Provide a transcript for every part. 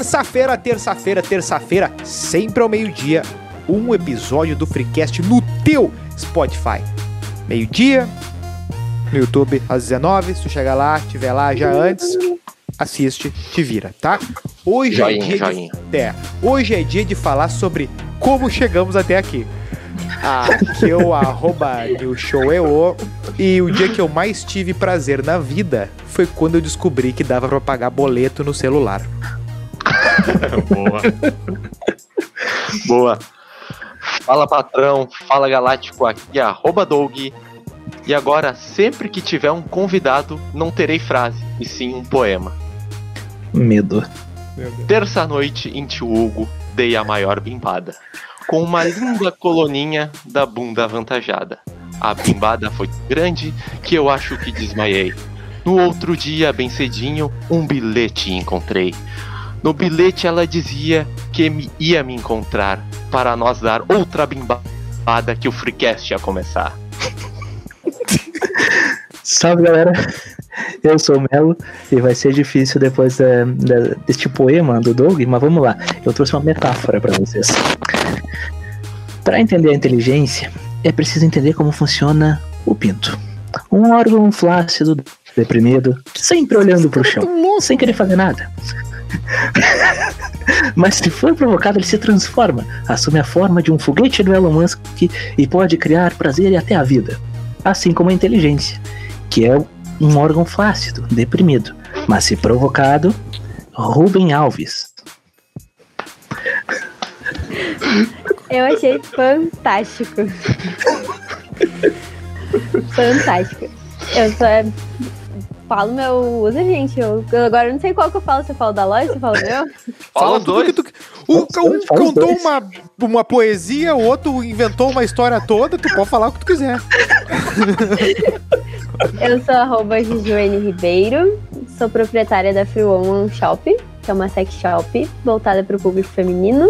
Terça-feira, terça-feira, terça-feira, sempre ao meio-dia, um episódio do Freecast no teu Spotify. Meio-dia, no YouTube às 19, se tu chegar lá, estiver lá já antes, assiste, te vira, tá? Hoje Joinha, é dia joinha. De, é, hoje é dia de falar sobre como chegamos até aqui. Aqui é o arroba NewShowEO e o dia que eu mais tive prazer na vida foi quando eu descobri que dava pra pagar boleto no celular. Boa. Boa. Fala patrão, fala galáctico, aqui é arroba Doug. E agora, sempre que tiver um convidado, não terei frase, e sim um poema. Medo. Terça-noite em Tio Hugo, dei a maior bimbada. Com uma linda coloninha da bunda avantajada. A bimbada foi tão grande que eu acho que desmaiei. No outro dia, bem cedinho, um bilhete encontrei. No bilhete ela dizia que me ia me encontrar para nós dar outra bimbada que o Freecast ia começar. Salve galera, eu sou o Melo e vai ser difícil depois é, da- deste poema do Doug, mas vamos lá, eu trouxe uma metáfora para vocês. Para entender a inteligência, é preciso entender como funciona o pinto. Um órgão flácido, deprimido, sempre olhando pro chão, sem querer fazer nada. Mas se for provocado, ele se transforma, assume a forma de um foguete do Elon Musk e pode criar prazer e até a vida. Assim como a inteligência, que é um órgão flácido, deprimido. Mas se provocado, Rubem Alves. Eu achei fantástico. fantástico. Eu só falo meu uso, gente. Eu, eu agora não sei qual que eu falo. Se eu falo da loja, se eu falo meu. Fala dois. que tu... Um, Fala os um fala contou dois. uma, uma poesia, o outro inventou uma história toda, tu pode falar o que tu quiser. Eu sou arroba Gijuene Ribeiro. Sou proprietária da Free Woman Shop, que é uma sex shop voltada para o público feminino.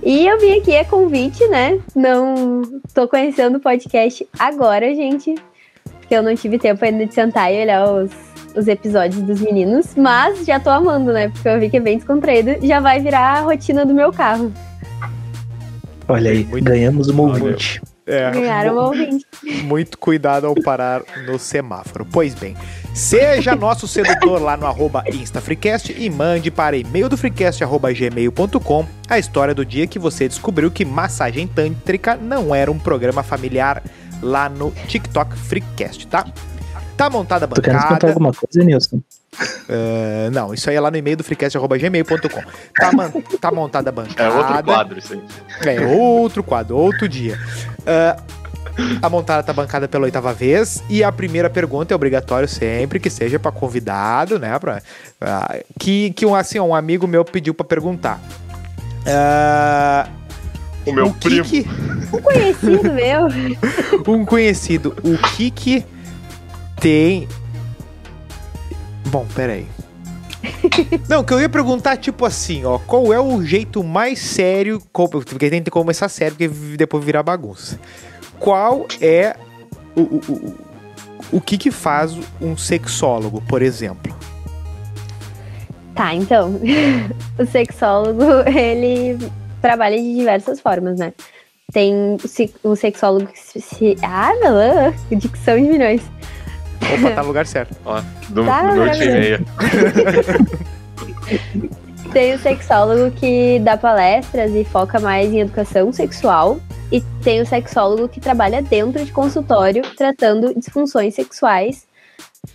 E eu vim aqui a convite, né? Não tô conhecendo o podcast agora, gente. Porque eu não tive tempo ainda de sentar e olhar os, os episódios dos meninos. Mas já tô amando, né? Porque eu vi que é bem descontraído. Já vai virar a rotina do meu carro. Olha aí, Muito- ganhamos um ouvinte. É, Ganharam um ouvinte. muito cuidado ao parar no semáforo. Pois bem, seja nosso sedutor lá no arroba InstaFreecast e mande para e-mail do freecast arroba gmail.com a história do dia que você descobriu que massagem tântrica não era um programa familiar lá no TikTok Freecast, tá? Tá montada a Tu quer contar bancada. alguma coisa, Nilson? Eh, não, isso aí é lá no e-mail do freecast.gmail.com. Tá, man- tá montada a É bancada. outro quadro isso aí. É, outro quadro, outro dia. Ah, a montada tá bancada pela oitava vez e a primeira pergunta é obrigatório sempre que seja pra convidado, né? Pra, ah, que que um, assim, um amigo meu pediu pra perguntar. Ah, O meu o primo. que- Um conhecido meu. um conhecido, o que que tem. Bom, peraí. Não, que eu ia perguntar, tipo assim, ó, qual é o jeito mais sério, porque tem que começar sério, porque depois virar bagunça. Qual é o, o, o, o que que faz um sexólogo, por exemplo? Tá, então. o sexólogo, ele trabalha de diversas formas, né? Tem o sexólogo que se. Ah, melã! Dicção de milhões. Opa, tá no lugar certo. Ó, do, Tá, do meu time aí. Tem o sexólogo que dá palestras e foca mais em educação sexual. E tem o sexólogo que trabalha dentro de consultório tratando disfunções sexuais.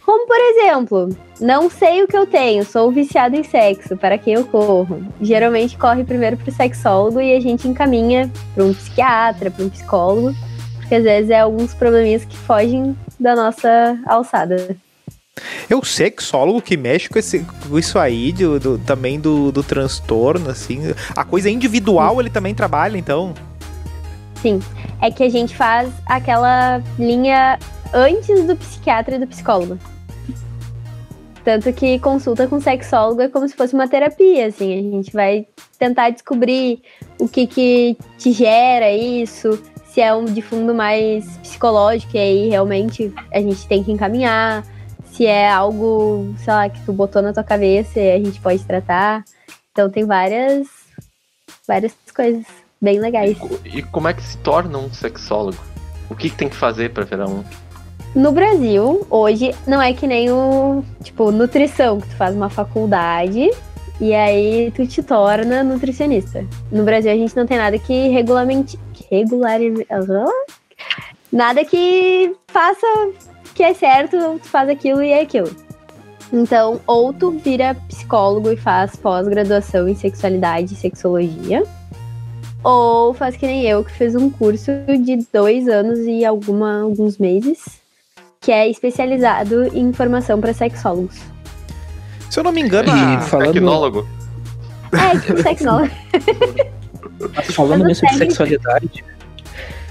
Como, por exemplo, não sei o que eu tenho, sou viciado em sexo, para quem eu corro? Geralmente corre primeiro para o sexólogo e a gente encaminha para um psiquiatra, para um psicólogo, porque às vezes é alguns probleminhas que fogem da nossa alçada. É o sexólogo que mexe com, esse, com isso aí, do, do- também do, do transtorno, assim. A coisa individual ele também trabalha, então. Sim, é que a gente faz aquela linha antes do psiquiatra e do psicólogo. Tanto que consulta com sexólogo é como se fosse uma terapia, assim. A gente vai tentar descobrir o que que te gera isso, se é um de fundo mais psicológico, e aí realmente a gente tem que encaminhar. Se é algo, sei lá, que tu botou na tua cabeça e a gente pode tratar. Então tem várias, várias coisas bem legais. E, e como é que se torna um sexólogo? O que, que tem que fazer pra virar um? No Brasil, hoje, não é que nem o, tipo, nutrição, que tu faz uma faculdade e aí tu te torna nutricionista. No Brasil, a gente não tem nada que regulamente... Que regularize... Nada que faça que é certo, tu faz aquilo e é aquilo. Então, ou tu vira psicólogo e faz pós-graduação em sexualidade e sexologia, ou faz que nem eu, que fez um curso de dois anos e alguma, alguns meses, que é especializado em formação para sexólogos. Se eu não me engano, E a- falando- Tecnólogo? É, tipo sexólogo. Falando Mas nisso de sexualidade,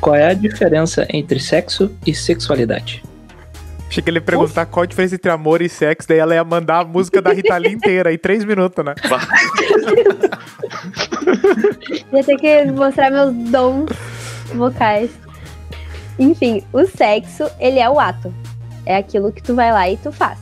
qual é a diferença entre sexo e sexualidade? achei que ele ia perguntar qual a diferença entre amor e sexo, daí ela ia mandar a música da Rita Lee inteira, em três minutos, né? Ia ter que mostrar meus dons vocais. Enfim, o sexo, ele é o ato. É aquilo que tu vai lá e tu faz.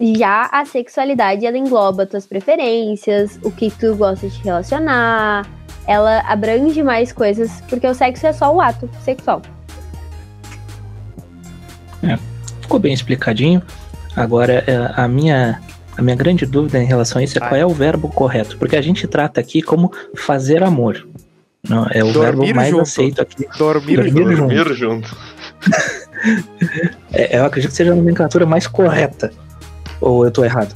Já a sexualidade, ela engloba tuas preferências, o que tu gosta de relacionar. Ela abrange mais coisas, porque o sexo é só o ato sexual. Ficou bem explicadinho. Agora, é, a minha, a minha grande dúvida em relação a isso é qual é o verbo correto. Porque a gente trata aqui como fazer amor. Não, é o Dormir verbo mais junto. aceito aqui. Dormir Dormir junto. Dormir junto. É, eu acredito que seja a nomenclatura mais correta. Ou eu tô errado?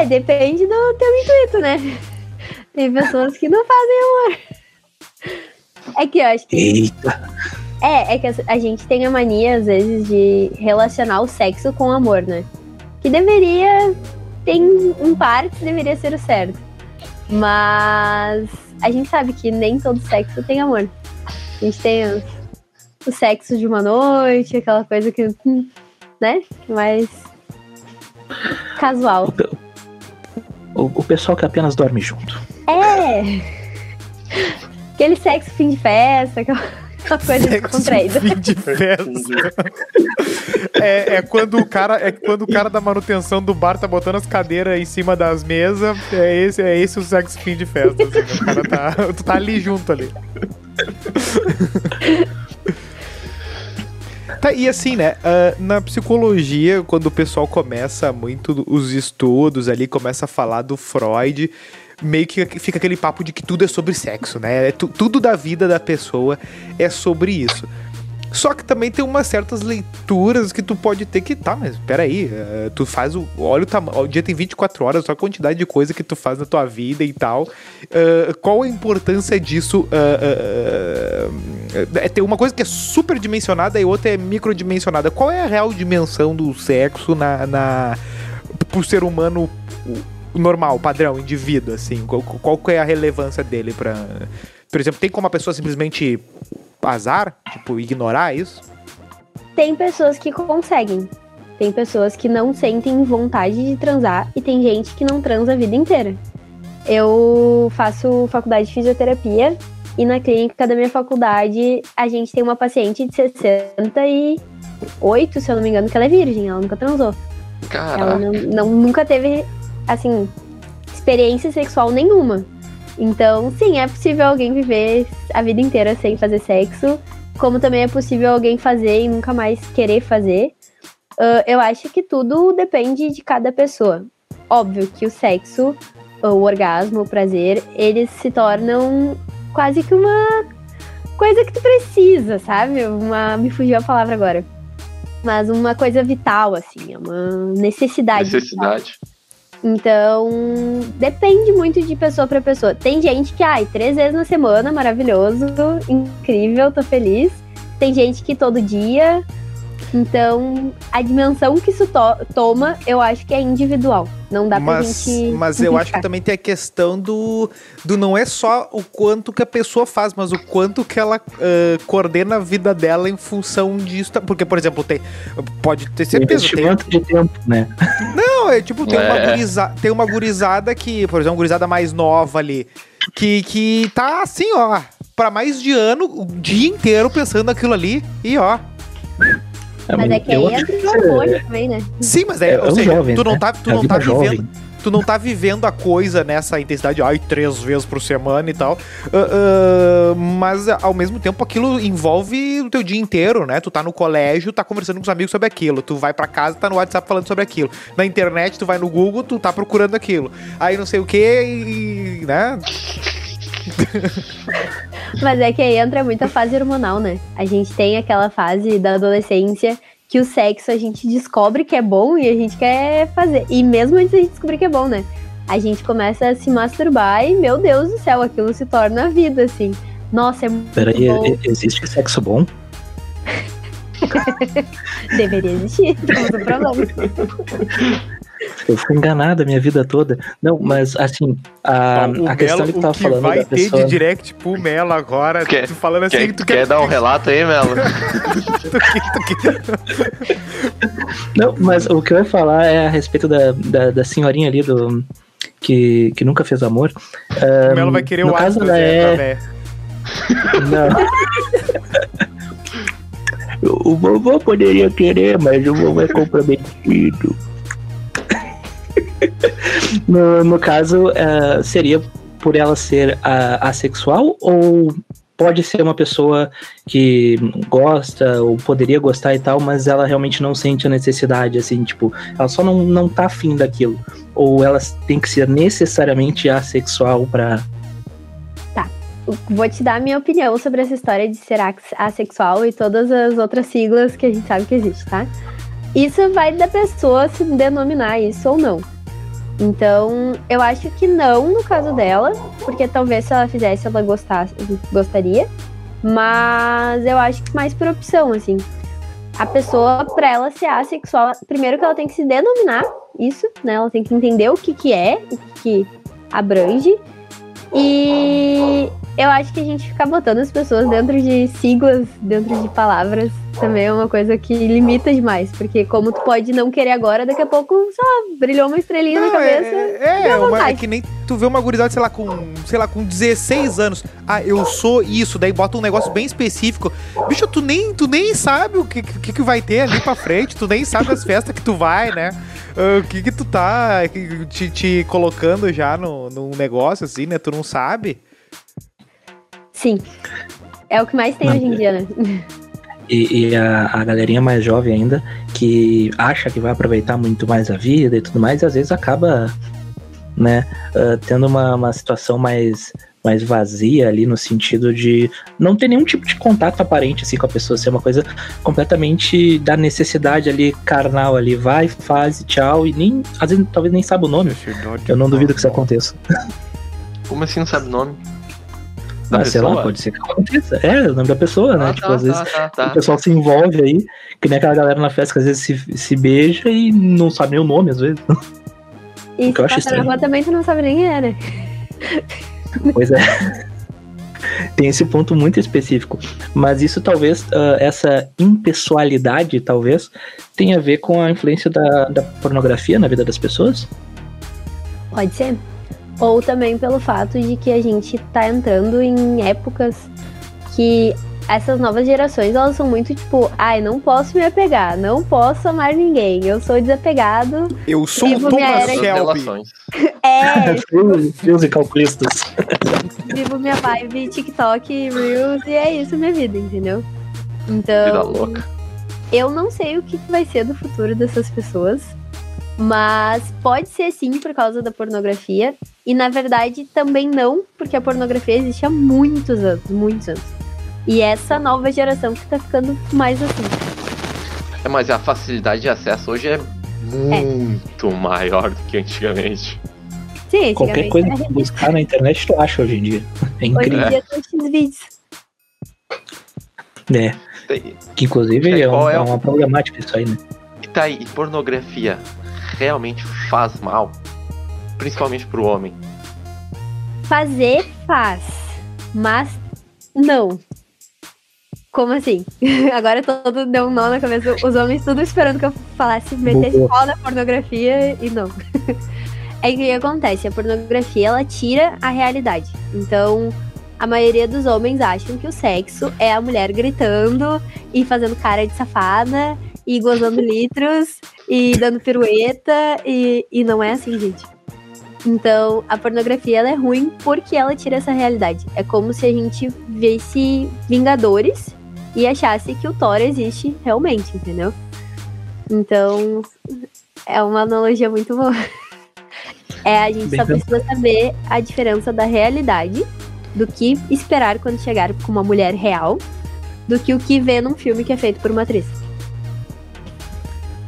É, depende do teu intuito, né? Tem pessoas que não fazem amor. É que eu acho que Eita! É, é que a- gente tem a mania, às vezes, de relacionar o sexo com o amor, né? Que deveria. Tem um parte que deveria ser o certo. Mas a gente sabe que nem todo sexo tem amor. A gente tem o, o sexo de uma noite, aquela coisa que. né? Mais. casual. O, o- o pessoal que apenas dorme junto. É! Aquele sexo fim de festa, aquela, aquela coisa descontraída. Fim de festa. É, é quando o cara é quando o cara da manutenção do bar tá botando as cadeiras em cima das mesas. É esse, é esse o sexo fim de festa. assim, né? O cara tá, tu tá ali junto ali. Tá, e assim, né? ah, na psicologia, quando o pessoal começa muito os estudos ali, começa a falar do Freud, meio que fica aquele papo de que tudo é sobre sexo, né? É tu- tudo da vida da pessoa é sobre isso. Só que também tem umas certas leituras que tu pode ter que, tá, mas peraí, eh, tu faz o. Olha o tamanho. O dia tem 24 horas, só a quantidade de coisa que tu faz na tua vida e tal. Eh, qual a importância disso? eh, é ter uma coisa que é super dimensionada e outra é microdimensionada. Qual é a real dimensão do sexo na. na pro ser humano normal, padrão, indivíduo, assim? Qual, qual que é a relevância dele pra. Por exemplo, tem como a pessoa simplesmente azar? Tipo, ignorar isso? Tem pessoas que conseguem. Tem pessoas que não sentem vontade de transar e tem gente que não transa a vida inteira. Eu faço faculdade de fisioterapia e na clínica da minha faculdade a gente tem uma paciente de 68, se eu não me engano, que ela é virgem, ela nunca transou. Ela Caraca. não, não- nunca teve, assim, experiência sexual nenhuma. Então, sim, é possível alguém viver a vida inteira sem fazer sexo, como também é possível alguém fazer e nunca mais querer fazer. Ah, eu acho que tudo depende de cada pessoa. Óbvio que o sexo, o orgasmo, o prazer, eles se tornam quase que uma coisa que tu precisa, sabe? Uma, me fugiu a palavra agora. Mas uma coisa vital, assim, é uma necessidade. vital. Então, depende muito de pessoa pra pessoa. Tem gente que, ai, três vezes na semana, maravilhoso, incrível, tô feliz. Tem gente que todo dia. Então, a dimensão que isso to- toma, eu acho que é individual. Não dá pra mas, gente. mas eu acho que também tem a questão do, do não é só o quanto que a pessoa faz, mas o quanto que ela ah, coordena a vida dela em função disso. Porque, por exemplo, tem, pode ter certeza. Tem, Investimento de tempo, né? não, é tipo, tem, Uma É. guriza, tem uma gurizada que, por exemplo, uma gurizada mais nova ali, que, que tá assim, ó, pra mais de ano, o dia inteiro pensando naquilo ali, e ó. É, Mas é que aí entra o é- hormônio também, né? Sim, mas é, É, ou é seja, jovem, tu não né? tá, tu É não tá vivendo. jovem. Tu não tá vivendo a coisa nessa intensidade, ai, três vezes por semana e tal. Uh, uh, mas ao mesmo tempo aquilo envolve o teu dia inteiro, né? Tu tá no colégio, tá conversando com os amigos sobre aquilo. Tu vai para casa, tá no WhatsApp falando sobre aquilo. Na internet, tu vai no Google, tu tá procurando aquilo. Aí não sei o que, e, né? Mas é que aí entra muita fase hormonal, né? A gente tem aquela fase da adolescência que o sexo a gente descobre que é bom e a gente quer fazer. E mesmo antes a gente descobrir que é bom, né? A gente começa a se masturbar e, meu Deus do céu, aquilo se torna a vida, assim. Nossa, é muito Peraí, bom. existe sexo bom? Deveria existir, temos um problema. Eu fui enganado a minha vida toda. Não, mas assim, a, o a questão Melo, que tu tava falando vai da ter pessoa... de direct pro Melo agora, Quer- tu falando assim, Quer, tu quer dar um relato aí, Melo? quer- Não, mas o que eu ia falar é a respeito da, da, da senhorinha ali do... Que, que nunca fez amor. o Melo vai querer o caso Atlas, da né, é-. Não. o vovô poderia querer, mas o vovô é comprometido. no, no caso, eh, seria por ela ser ah, assexual ou pode ser uma pessoa que gosta ou poderia gostar e tal, mas ela realmente não sente a necessidade, assim, tipo, ela só não, não tá afim daquilo. Ou ela tem que ser necessariamente assexual pra. Vou te dar a minha opinião sobre essa história de ser assexual e todas as outras siglas que a gente sabe que existe, tá? Isso vai da pessoa se denominar isso ou não. Então, eu acho que não no caso dela, porque talvez se ela fizesse ela gostasse, gostaria, mas eu acho que mais por opção, assim. A pessoa, pra ela ser assexual, primeiro que ela tem que se denominar isso, né? Ela tem que entender o que que é, o que que abrange. E eu acho que a gente ficar botando as pessoas dentro de siglas, dentro de palavras, também é uma coisa que limita demais. Porque como tu pode não querer agora, daqui a pouco só brilhou uma estrelinha na Não, cabeça. é, é, dá uma- é que nem tu vê uma gurizada, sei lá, com, sei lá, com 16 anos. Ah, eu sou isso, daí bota um negócio bem específico. Bicho, tu nem, tu nem sabe o que, que, que vai ter ali pra frente, tu nem sabe as festas que tu vai, né? Ah, o que que tu tá te, te colocando já no, num negócio assim, né? Tu não sabe. Sim. É o que mais tem Não, hoje em dia, né? E, e a, a galerinha mais jovem ainda, que acha que vai aproveitar muito mais a vida e tudo mais, e às vezes acaba, né, ah, tendo uma, uma situação mais, mais vazia ali, no sentido de não ter nenhum tipo de contato aparente, assim, com a pessoa, ser uma coisa completamente da necessidade ali, carnal ali, vai, faz, e tchau, e nem, às vezes, talvez nem sabe o nome. Eu não duvido que isso aconteça. Como assim não sabe o nome? Da Ah, sei lá, pessoa? pode ser que aconteça. É, o nome da pessoa, né? Ah, tipo, tá, às vezes tá, tá, tá. o pessoal se envolve aí, que nem aquela galera na festa que às vezes se, se beija e não sabe nem o nome, às vezes. E que eu acho se passar na estranho. rua também tu não sabe nem quem é, né? Pois é. Tem esse ponto muito específico. Mas isso talvez, ah, essa impessoalidade, talvez, tenha a ver com a influência da, da pornografia na vida das pessoas? Pode ser. Ou também pelo fato de que a gente tá entrando em épocas que essas novas gerações, elas são muito tipo, ai, não posso me apegar, não posso amar ninguém, eu sou desapegado. Eu sou Vivo Thomas Shelby. Relações. É, Fios e calculistas. vivo minha vibe TikTok, Reels, e é isso minha vida, entendeu? Vida Então, louca. eu não sei o que vai ser do futuro dessas pessoas, mas pode ser sim por causa da pornografia. E na verdade também não, porque a pornografia existe há muitos anos, muitos anos. E essa nova geração que tá ficando mais assim. É, mas a facilidade de acesso hoje é muito maior do que antigamente. Sim, Qualquer antigamente coisa era que tu buscar na internet tu acha hoje em dia. É Hoje incrível. em dia tem X vídeos. É. Que inclusive é, um- é é o- uma problemática isso aí, né? E tá aí, e pornografia realmente faz mal? Principalmente pro homem. Fazer faz, mas não. Como assim? Agora todo deu um nó na cabeça. Os homens tudo esperando que eu falasse, metesse pau na pornografia e não. É o que acontece? A pornografia ela tira a realidade. Então, a maioria dos homens acham que o sexo é a mulher gritando e fazendo cara de safada e gozando litros e dando pirueta e, e não é assim, gente. Então, a pornografia ela é ruim porque ela tira essa realidade. É como se a gente visse Vingadores e achasse que o Thor existe realmente, entendeu? Então, é uma analogia muito boa. É, a gente Bem só precisa saber a diferença da realidade, do que esperar quando chegar com uma mulher real, do que o que vê num filme que é feito por uma atriz.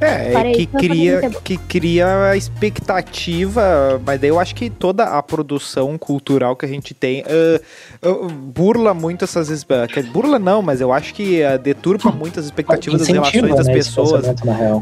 É, Parei, que cria, que cria a expectativa, mas daí eu acho que toda a produção cultural que a gente tem ah, ah, burla muito essas. dizer, Burla não, mas eu acho que deturpa muito as expectativas das Incentiva, relações das né, pessoas.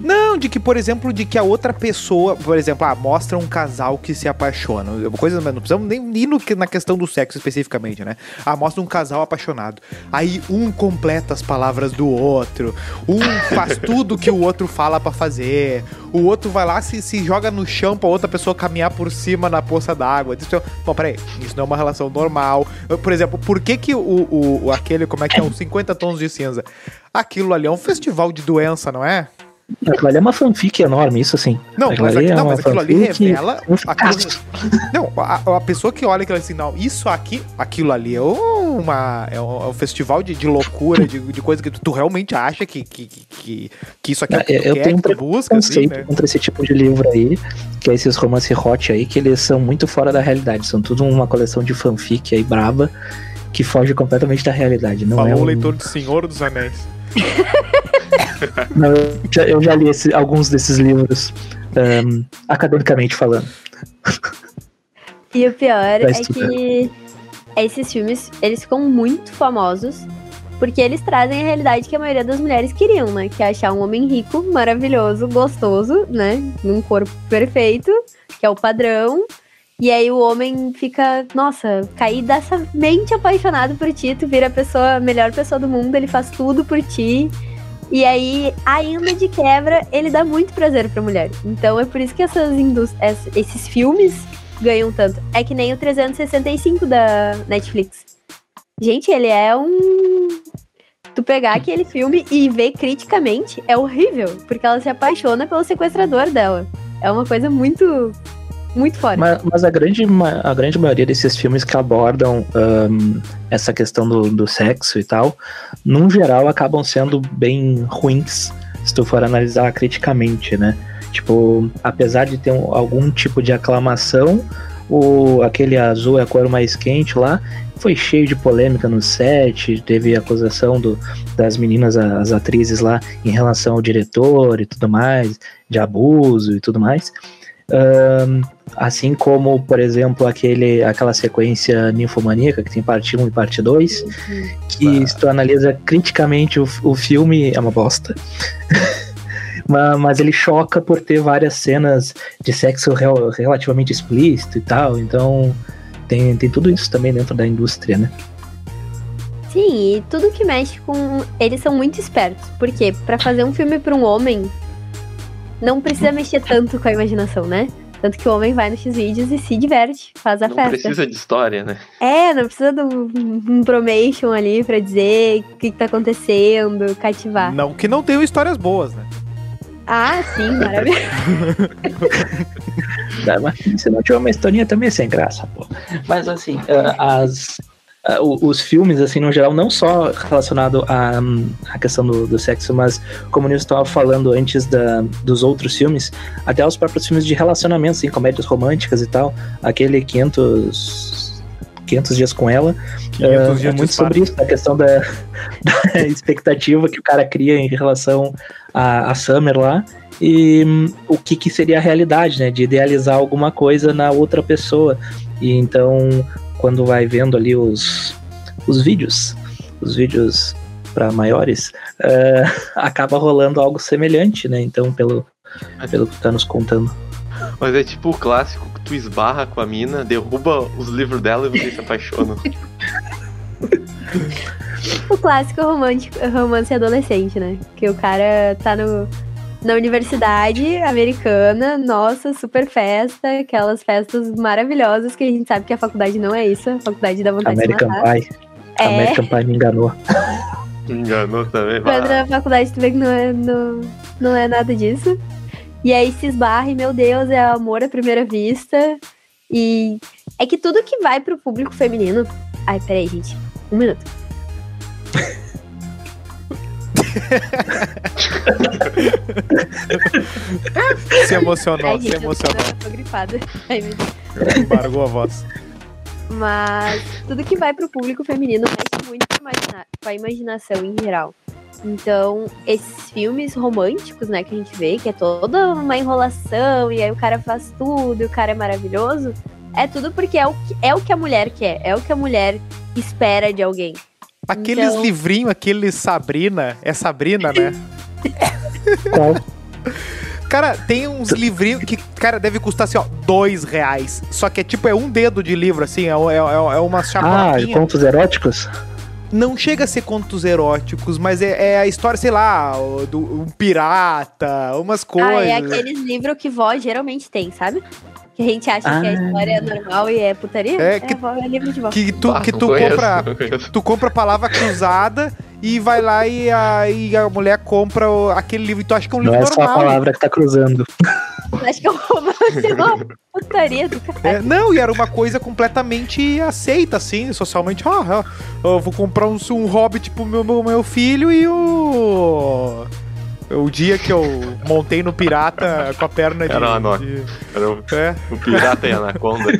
Não, de que, por exemplo, de que a outra pessoa, por exemplo, ah, mostra um casal que se apaixona. Coisa, não precisamos nem ir no, na questão do sexo especificamente, né? Ah, mostra um casal apaixonado. Aí um completa as palavras do outro, um faz tudo que o outro fala pra fazer, o outro vai lá se, se joga no chão pra outra pessoa caminhar por cima na poça d'água. Isso, bom, peraí, isso não é uma relação normal. Por exemplo, por que que o, o- aquele, como é que é, os 50 tons de cinza? Aquilo ali é um festival de doença, não é? Aquilo ali é uma fanfic enorme, isso sim. Não, Aquilo mas, aqui- é não, mas aquilo ali revela. um a coisa- fiasco. não, a, a pessoa que olha aquilo assim, não, isso aqui, aquilo ali é uma. É um, é um festival de, de loucura, de, de coisa que tu, tu realmente acha que, que, que, que isso aqui é o que tu Eu quer, tenho um que tu busca, assim, né? contra esse tipo de livro aí, que é esses romance hot aí, que eles são muito fora da realidade. São tudo uma coleção de fanfic aí braba, que foge completamente da realidade. Não Falou é o um... leitor de Senhor dos Anéis. Não, eu, já, eu já li esse- alguns desses livros, ahn, academicamente falando. E o pior é que esses filmes, eles ficam muito famosos porque eles trazem a realidade que a maioria das mulheres queriam, né? Que é achar um homem rico, maravilhoso, gostoso, né? Num corpo perfeito, que é o padrão. E aí o homem fica, nossa, cair dessa mente apaixonado por ti, tu vira a pessoa, a melhor pessoa do mundo, ele faz tudo por ti. E aí, ainda de quebra, ele dá muito prazer pra mulher. Então é por isso que essas esses filmes ganham tanto. É que nem o 365 da Netflix. Gente, ele é um. Tu pegar aquele filme e ver criticamente é horrível, porque ela se apaixona pelo sequestrador dela. É uma coisa muito. Muito fora. Mas, mas a, grande, a grande maioria desses filmes que abordam ahn, essa questão do, do sexo e tal, num geral acabam sendo bem ruins, se tu for analisar criticamente, né? Tipo, apesar de ter um- algum tipo de aclamação, o, aquele azul é a cor mais quente lá, foi cheio de polêmica no set, teve acusação do, das meninas, as atrizes lá, em relação ao diretor e tudo mais, de abuso e tudo mais. Ahn, assim como, por exemplo, aquele, aquela sequência ninfomaníaca que tem parte 1 e parte 2, que se tu analisa criticamente o, o filme, é uma bosta. Ma- Mas ele choca por ter várias cenas de sexo rel- relativamente explícito e tal, então tem, tem tudo isso também dentro da indústria, né? Sim, e tudo que mexe com. Eles são muito espertos. Porque pra fazer um filme pra um homem, não precisa mexer tanto com a imaginação, né? Tanto que o homem vai nos X-Vídeos e se diverte, faz a Não festa. precisa de história, né? É, não precisa de um, um promation ali pra dizer o que, que tá acontecendo, cativar. Não que não tenham histórias boas, né? Ah, sim, maravilhoso. Dá, mas se não tiver uma historinha também é sem graça, pô. Mas assim, ah, as, o- os filmes, assim, no geral, não só relacionado à, à questão do, do sexo, mas como o Nilson estava falando antes da, dos outros filmes, até os próprios filmes de relacionamento, assim, comédias românticas e tal, aquele 500, 500 dias com ela, 500 é, é dias de muito sobre isso, a questão da, da expectativa que o cara cria em relação a, a Summer lá e hum, o que, que seria a realidade, né? De idealizar alguma coisa na outra pessoa. E então, quando vai vendo ali os, os vídeos, os vídeos para maiores, eh, acaba rolando algo semelhante, né? Então, pelo, pelo que tu tá nos contando. Mas é tipo o clássico que tu esbarra com a mina, derruba os livros dela e vocês se apaixonam. o clássico romântico, romance adolescente, né? Que o cara tá no, na universidade americana, nossa, super festa, aquelas festas maravilhosas que a gente sabe que a faculdade não é isso, a faculdade dá vontade American de se matar. Pie. É, American Pie me enganou. Me enganou também. Ah, na faculdade tu vê que não é, não, não é nada disso. E aí se esbarra e, meu Deus, é amor à primeira vista. E é que tudo que vai pro público feminino. Ai, peraí, gente. Um minuto. Se emocionou, Ai, se eu emocionou. tô, gripada. Ai, meu Deus. Embargou a voz. Mas tudo que vai pro público feminino mexe muito com a imagina- a imaginação em geral. Então, esses filmes românticos, né, que a gente vê, que é toda uma enrolação, e aí o cara faz tudo, e o cara é maravilhoso, é tudo porque é o que, é o que a mulher quer, é o que a mulher espera de alguém. Aqueles Então- livrinhos, aquele Sabrina. É Sabrina, né? Qual? Cara, tem uns livrinhos que, cara, deve custar assim, ó, dois reais. Só que é tipo, é um dedo de livro, assim, é, é, é uma Ah, chapadinha. contos eróticos? Não chega a ser contos eróticos, mas é, é a história, sei lá, do um pirata, umas coisas. Ah, é aqueles livros que vó geralmente tem, sabe? Que a gente acha que a Ah. história é normal e é putaria. É É, que- vó, é livro de vó. Que tu, Ah, que não tu conheço, compra. não. Tu compra a palavra cruzada e vai lá e a, e a mulher compra o- aquele livro. E tu acha que é um Não livro é só a normal. palavra que tá cruzando. Acho que eu vou ser uma putaria do cara. É, não, e era uma coisa completamente aceita, assim, socialmente. Ah, ah, eu vou comprar um, um hobbit pro meu, meu, meu filho e o. O dia que eu montei no pirata com a perna de. Era uma de- Era o, é, o pirata e a anaconda.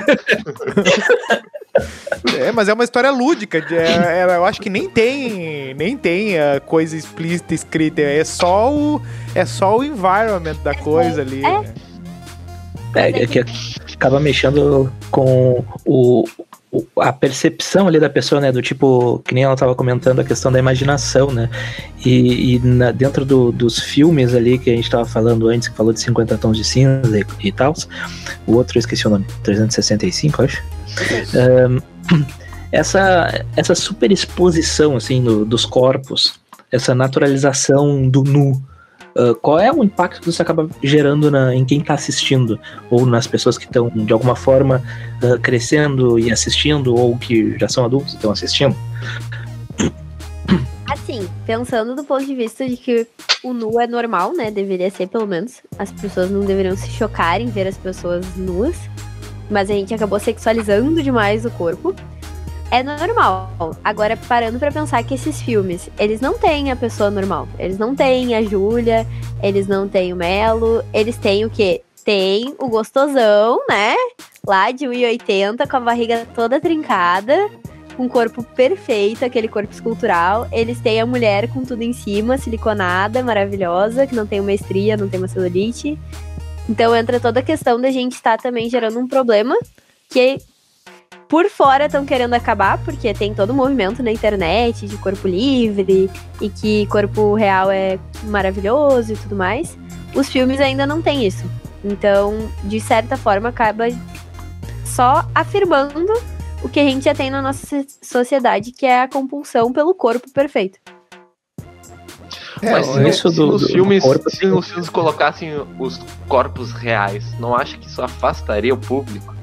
é, mas é uma história lúdica. de- é- é- eu acho que nem tem, nem tem a coisa explícita escrita. É só o, é só o environment da coisa ali. é. né? É, é que acaba mexendo com o- a percepção ali da pessoa, né? Do tipo, que nem ela tava comentando, a questão da imaginação, né? E, e na- dentro do- dos filmes ali que a gente tava falando antes, que falou de 50 tons de cinza e, e tal, o outro eu esqueci o nome, 365, eu acho. Ahn, essa, essa superexposição, assim, no- dos corpos, essa naturalização do nu, ah, qual é o impacto que isso acaba gerando na- em quem está assistindo? Ou nas pessoas que estão, de alguma forma, ah, crescendo e assistindo, ou que já são adultos e estão assistindo? Assim, pensando do ponto de vista de que o nu é normal, né? Deveria ser, pelo menos. As pessoas não deveriam se chocar em ver as pessoas nuas. Mas a gente acabou sexualizando demais o corpo. É normal. Agora, parando pra pensar que esses filmes, eles não têm a pessoa normal. Eles não têm a Júlia, eles não têm o Melo, eles têm o quê? Tem o gostosão, né? Lá de 1,80 com a barriga toda trincada com um corpo perfeito, aquele corpo escultural. Eles têm a mulher com tudo em cima, siliconada, maravilhosa, que não tem uma estria, não tem uma celulite. Então entra toda a questão da gente estar também gerando um problema que por fora estão querendo acabar, porque tem todo o movimento na internet de corpo livre e que corpo real é maravilhoso e tudo mais. Os filmes ainda não têm isso. Então, de certa forma, acaba só afirmando o que a gente já tem na nossa so- sociedade, que é a compulsão pelo corpo perfeito. É, Mas se, isso se do- nos do filmes, corpo- se nos filmes colocassem os corpos reais, não acha que isso afastaria o público?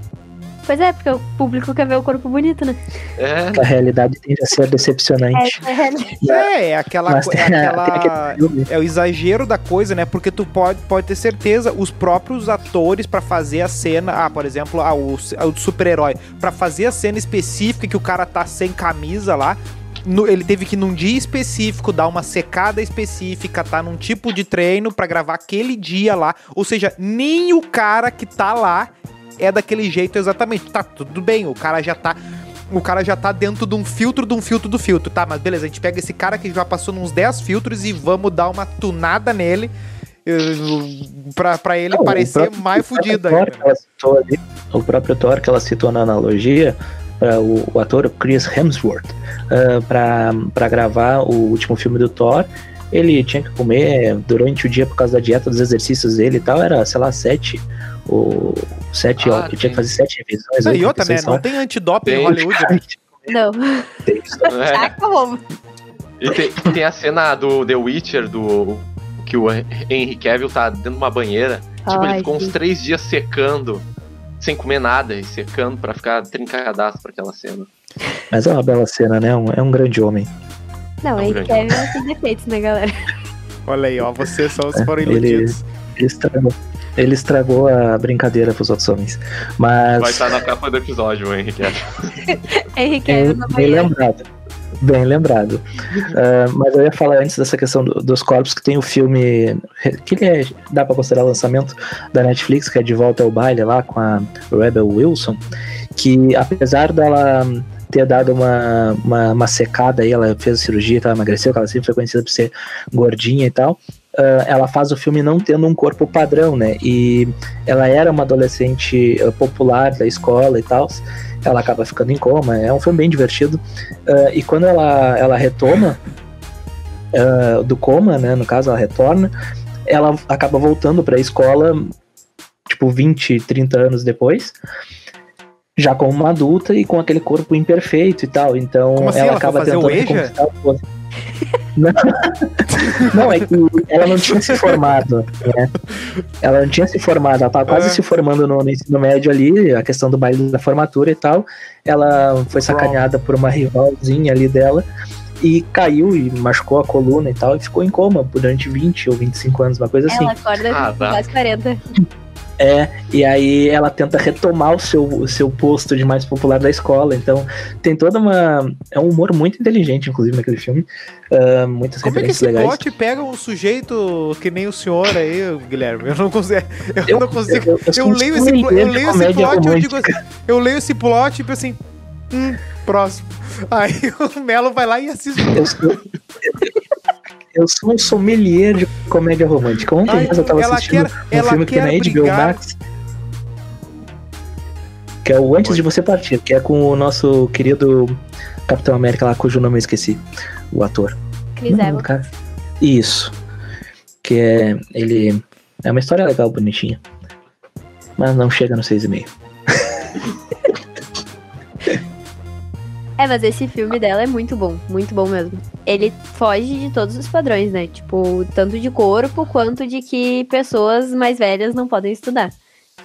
Pois é, porque o público quer ver o corpo bonito, né? É, A realidade tende a ser decepcionante. É, É, é aquela. Mas É, aquela é o exagero da coisa, né? Porque tu pode, pode ter certeza, os próprios atores pra fazer a cena, ah, por exemplo, ah, o, o super-herói, Pra fazer a cena específica que o cara tá sem camisa lá, no- ele teve que num dia específico dar uma secada específica, tá num tipo de treino pra gravar aquele dia lá. Ou seja, nem o cara que tá lá é daquele jeito exatamente. Tá, tudo bem, o cara já tá. O cara já tá dentro de um filtro, de um filtro do filtro. Tá, mas beleza, a gente pega esse cara que já passou nos 10 filtros e vamos dar uma tunada nele. eh, Pra, pra ele Não, parecer próprio- mais fudido ainda. ali, o próprio Thor que ela citou na analogia, para o, o ator Chris Hemsworth, para gravar o último filme do Thor, ele tinha que comer durante o dia por causa da dieta dos exercícios dele e tal, era, sei lá, sete. O, sete Ah, ele tinha que fazer sete revisões. Não, e outra, né? Não tem antidoping em. Hollywood, né? não. Tem isso. é. Como? E tem, tem a cena do The Witcher, do que o Henry Cavill tá dentro de uma banheira. Tipo, ele Ai, ficou uns três dias secando, sem comer nada, e secando pra ficar trincadaço pra aquela cena. Mas é uma bela cena, né? Um- é um grande homem. Não, Não, aí grande. Kevin tem defeitos, né, galera? Olha aí, ó. Vocês só É, foram ele- iludidos. Ele estragou. Ele estragou a brincadeira pros outros homens. Mas. Vai estar na capa do episódio, Henrique. Henrique Bem, é bem manhã. lembrado. Bem lembrado. Ah, mas eu ia falar antes dessa questão do- dos corpos, que tem o filme. que ele é, dá pra considerar lançamento da Netflix, que é De Volta ao Baile lá com a Rebel Wilson. Que apesar dela ter dado uma, uma, uma secada aí, ela fez cirurgia e tal, emagreceu, que ela sempre foi conhecida por ser gordinha e tal. Ah, ela faz o filme não tendo um corpo padrão, né? E ela era uma adolescente ah, popular da escola e tal. Ela acaba ficando em coma. É um filme bem divertido. Ah, e quando ela, ela retoma do coma, né? No caso, ela retorna, ela acaba voltando para a escola, tipo, 20, 30 anos depois. Já como uma adulta e com aquele corpo imperfeito e tal. Então assim, ela ela acaba tentando EJA? reconquistar o posto. Não, não, é que ela não tinha se formado, né? Ela não tinha se formado, ela tava quase É. se formando no, no ensino médio ali, a questão do baile da formatura e tal. Ela foi sacaneada por uma rivalzinha ali dela e caiu e machucou a coluna e tal, e ficou em coma durante 20 ou 25 anos, uma coisa assim. Ela acorda Ah, tá. quase 40. É, e aí ela tenta retomar o seu, o seu posto de mais popular da escola. Então, tem toda uma. É um humor muito inteligente, inclusive, naquele filme. Ah, muitas Como é que referências esse legais. plot pega um sujeito que nem o senhor aí, Guilherme? Eu não consigo. Eu, Eu- não consigo. eu- eu Eu, leio esse, eu leio esse plot e eu digo assim. Eu leio esse plot e tipo assim. Hum, próximo. Aí o Melo vai lá e assiste. Eu eu sou um sommelier de comédia romântica. Ontem Ai, eu tava assistindo quer- um filme que tem na HBO brigar. Max. Que é o Antes de Você Partir, que é com o nosso querido Capitão América lá, cujo nome eu esqueci. O ator. Chris Não, Evans. cara. Isso. Que é. Ele. É uma história legal, bonitinha. Mas não chega no 6,5. É, mas esse filme dela é muito bom, muito bom mesmo. Ele foge de todos os padrões, né? Tipo, tanto de corpo quanto de que pessoas mais velhas não podem estudar.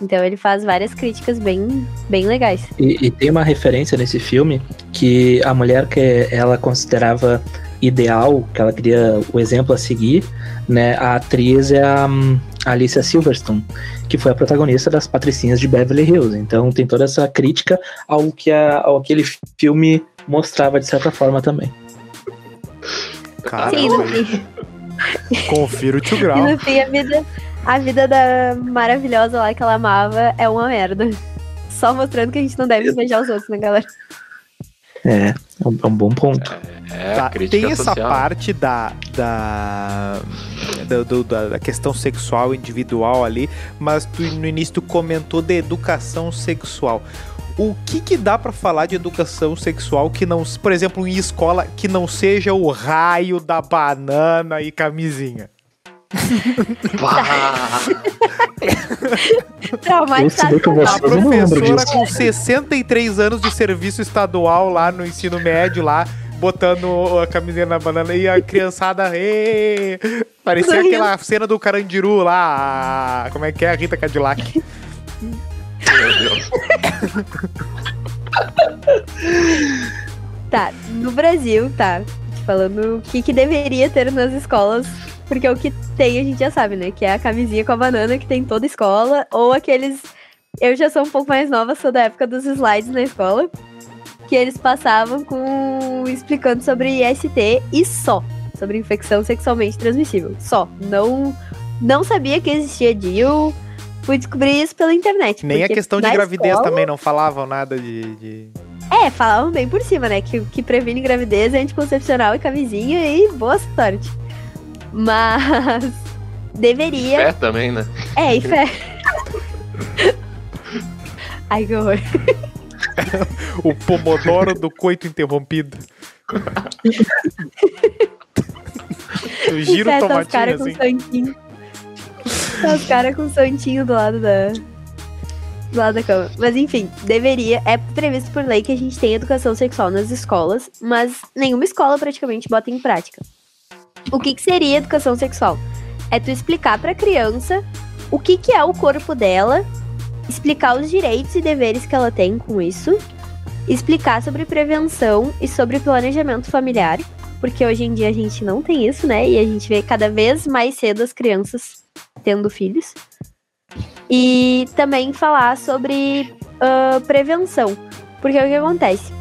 Então ele faz várias críticas bem, bem legais. E, e tem uma referência nesse filme que a mulher que ela considerava ideal, que ela queria o exemplo a seguir, né? A atriz é a hum, Alicia Silverstone, que foi a protagonista das Patricinhas de Beverly Hills. Então tem toda essa crítica ao que a, ao aquele filme mostrava de certa forma também. Cara, Sim, no fim, confira o tio e Grau. no fim a vida, a vida da maravilhosa lá que ela amava é uma merda. Só mostrando que a gente não deve invejar os outros, né, galera? É, é um, é um bom ponto. É, Tá, crítica tem essa social. parte da, da, do- do- da, da questão sexual individual ali, mas tu, no início tu comentou de educação sexual. O que que dá pra falar de educação sexual que não, por exemplo, em escola, que não seja o raio da banana e camisinha? Pá! Traumatizado. A professora com 63 anos de serviço estadual lá no ensino médio lá, botando a camisinha na banana e a criançada, "Ê!" parecia aquela cena do Carandiru lá, como é que é a Rita Cadillac. Meu Deus. Tá, no Brasil, tá. Falando o que, que deveria ter nas escolas, porque o que tem a gente já sabe, né? Que é a camisinha com a banana que tem em toda escola, ou aqueles. Eu já sou um pouco mais nova, sou da época dos slides na escola, que eles passavam com. explicando sobre IST e só. Sobre infecção sexualmente transmissível. Só. Não, não sabia que existia DIU. Fui descobrir isso pela internet. Nem a questão de gravidez escola- também, não falavam nada de. de- é, falavam bem por cima, né? Que, que previne gravidez, é anticoncepcional e camisinha e boa sorte. Mas deveria. Fé também, né? É, e fé. Ai, que horror. O pomodoro do coito interrompido. o giro tá os tomatinho caras assim. com santinho. Tá os caras com santinho do lado da. Do lado da cama. Mas enfim, deveria. É previsto por lei que a gente tenha educação sexual nas escolas, mas nenhuma escola praticamente bota em prática. O que, que seria educação sexual? É tu explicar pra criança o que, que é o corpo dela, explicar os direitos e deveres que ela tem com isso, explicar sobre prevenção e sobre planejamento familiar, porque hoje em dia a gente não tem isso, né? E a gente vê cada vez mais cedo as crianças tendo filhos. E também falar sobre uh, prevenção. Porque o que acontece?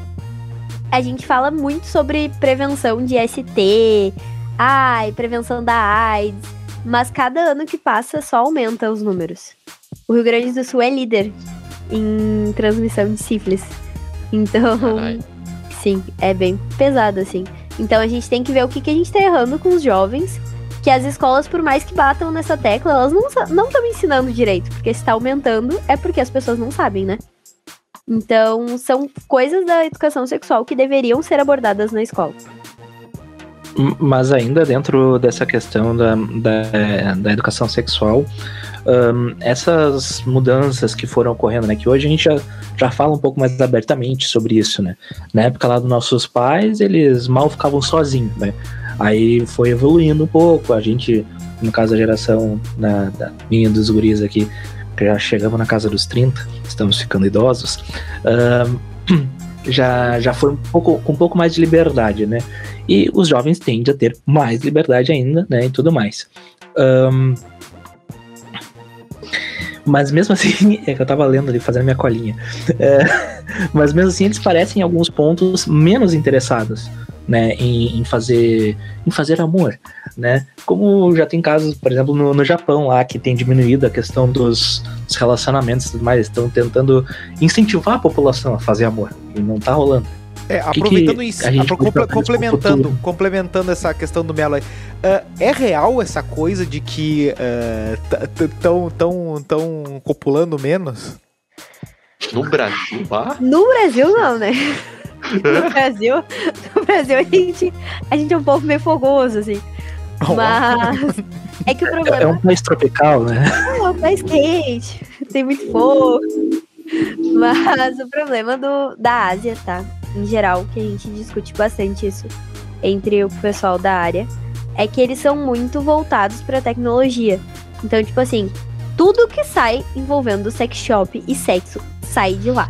A gente fala muito sobre prevenção de ST, ai, prevenção da AIDS, mas cada ano que passa só aumenta os números. O Rio Grande do Sul é líder em transmissão de sífilis. Então, Caralho. sim, é bem pesado, assim. Então a gente tem que ver o que, que a gente tá errando com os jovens. Que as escolas, por mais que batam nessa tecla, elas não estão ensinando direito. Porque se tá aumentando, é porque as pessoas não sabem, né? Então, são coisas da educação sexual que deveriam ser abordadas na escola. Mas ainda dentro dessa questão da, da, da educação sexual, ahn, essas mudanças que foram ocorrendo, né? Que hoje a gente já, já fala um pouco mais abertamente sobre isso, né? Na época lá dos nossos pais, eles mal ficavam sozinhos, né? Aí foi evoluindo um pouco, a gente, no caso a geração da, da minha dos guris aqui, que já chegamos na casa dos 30, estamos ficando idosos, ahn, já, já foi um pouco, com um pouco mais de liberdade, né? E os jovens tendem a ter mais liberdade ainda, né? E tudo mais. Ahn, mas mesmo assim, é que eu tava lendo ali, fazendo minha colinha. É, mas mesmo assim, eles parecem em alguns pontos menos interessados, né? Em, em fazer, em fazer amor, né? Como já tem casos, por exemplo, no, no Japão lá, que tem diminuído a questão dos, dos relacionamentos e tudo mais. Estão tentando incentivar a população a fazer amor. E não tá rolando. É, que aproveitando isso, apro- tratar isso complementando, complementando essa questão do Melo aí, ah, é real essa coisa de que estão tão, tão copulando menos? No Brasil, ah? No Brasil, não, né? No Brasil, no Brasil a gente, a gente é um povo meio fogoso, assim. Mas é que o É problema um país tropical, né? é o mais quente, tem muito fogo. Mas o problema do, da Ásia, tá? Em geral, que a gente discute bastante isso entre o pessoal da área, é que eles são muito voltados pra tecnologia. Então, tipo assim, tudo que sai envolvendo sex shop e sexo sai de lá.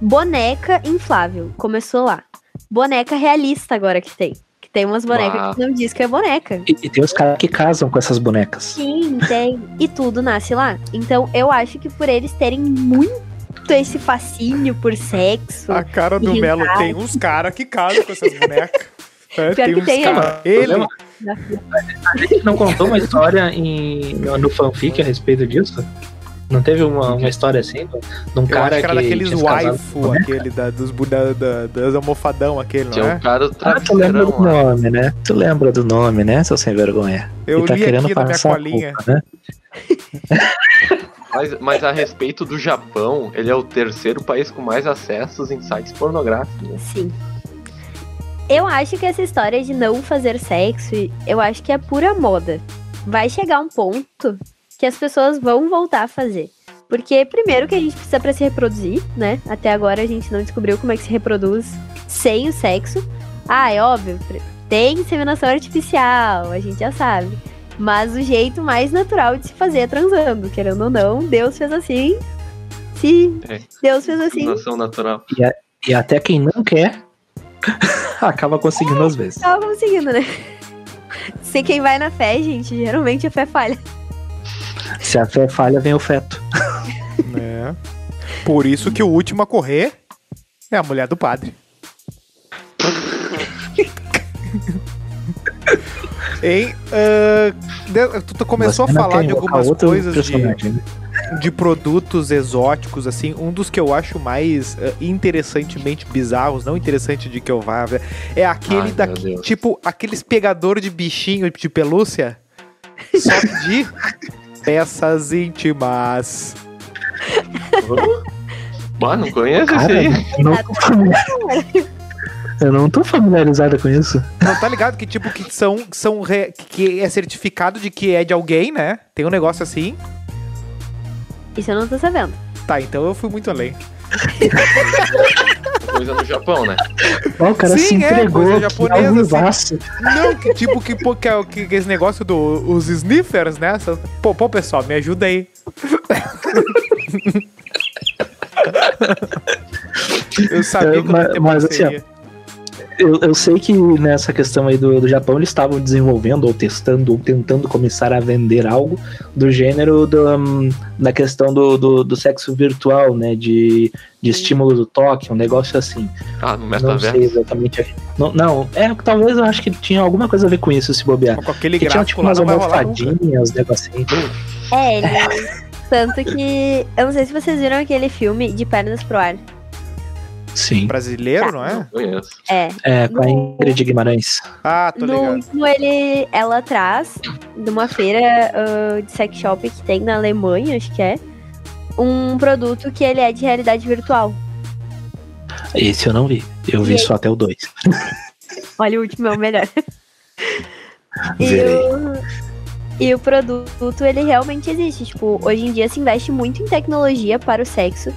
Boneca inflável, começou lá. Boneca realista agora que tem. Tem umas bonecas Uau. que não diz que é boneca. E, e tem os caras que casam com essas bonecas. Sim, tem. E tudo nasce lá. Então eu acho que por eles terem muito esse fascínio por sexo. A cara do Melo tem uns caras que casam com essas bonecas. É, Pior tem que uns tem, cara. Ele. A gente não contou uma história em, no fanfic a respeito disso? Não teve uma, uma história assim? De um Eu cara acho que era daqueles casado com waifu, aquele da, dos, da, da, das almofadão, aquele, Tinha não um é? cara do Ah, tu lembra do nome, né? Tu lembra do nome, né, seu sem vergonha? Eu e tá li querendo aqui na minha passar a colinha. culpa, né? Mas, mas a respeito do Japão, ele é o terceiro país com mais acessos em sites pornográficos. né? Sim. Eu acho que essa história de não fazer sexo, eu acho que é pura moda. Vai chegar um ponto que as pessoas vão voltar a fazer. Porque, primeiro, que a gente precisa pra se reproduzir, né? Até agora a gente não descobriu como é que se reproduz sem o sexo. Ah, é óbvio, tem inseminação artificial, a gente já sabe. Mas o jeito mais natural de se fazer é transando. Querendo ou não, Deus fez assim. Se É. Deus fez assim, natural. E até quem não quer acaba conseguindo às vezes. tava conseguindo, né? Se quem vai na fé, gente, geralmente a fé falha. Se a fé falha, vem o feto. É. Por isso que o último a correr é a mulher do padre. Hein? de- tu, tu começou Você a falar de algumas coisas de, né? de produtos exóticos, assim. Um dos que eu acho mais ah, interessantemente bizarros, não interessante de que eu vá ver, é aquele Ai, Deus. tipo, aqueles pegador de bichinho de pelúcia, só de peças íntimas. Bah, não conheço esse Cara, aí. eu não tô eu não tô familiarizada com isso. Não, tá ligado que, tipo, que são, são re- que é certificado de que é de alguém, né? Tem um negócio assim. Isso eu não tô sabendo. Tá, então eu fui muito além. Coisa no Japão, né? Ó, o cara Sim, se é, entregou coisa aqui japonesa, assim. Não, que tipo, que, é o- que, que esse negócio dos sniffers, né? Pô, pô, pessoal, me ajuda aí. eu sabia É, que mas- mas, assim. Eu, eu sei que nessa questão aí do, do Japão eles estavam desenvolvendo ou testando ou tentando começar a vender algo do gênero do, hum, da questão do, do, do sexo virtual, né? De, de estímulo do toque, um negócio assim. Ah, no Não sei metaverso. exatamente. Não, não, é, talvez eu acho que tinha alguma coisa a ver com isso, se bobear. Com aquele Que tinha tipo umas almofadinhas, negocinho. É, ele. Tanto que. Eu não sei se vocês viram aquele filme de pernas pro ar. Sim. Brasileiro, não é? Conheço. É. É, com a No- Ingrid Guimarães. Ah, tô No ligado. último, ele, ela traz de uma feira ah, de sex shop que tem na Alemanha, acho que é, um produto que ele é de realidade virtual. Esse eu não vi. Eu vi E aí? só até o 2. Olha, o último é o melhor. e, o, e o produto, ele realmente existe. Tipo, hoje em dia se investe muito em tecnologia para o sexo,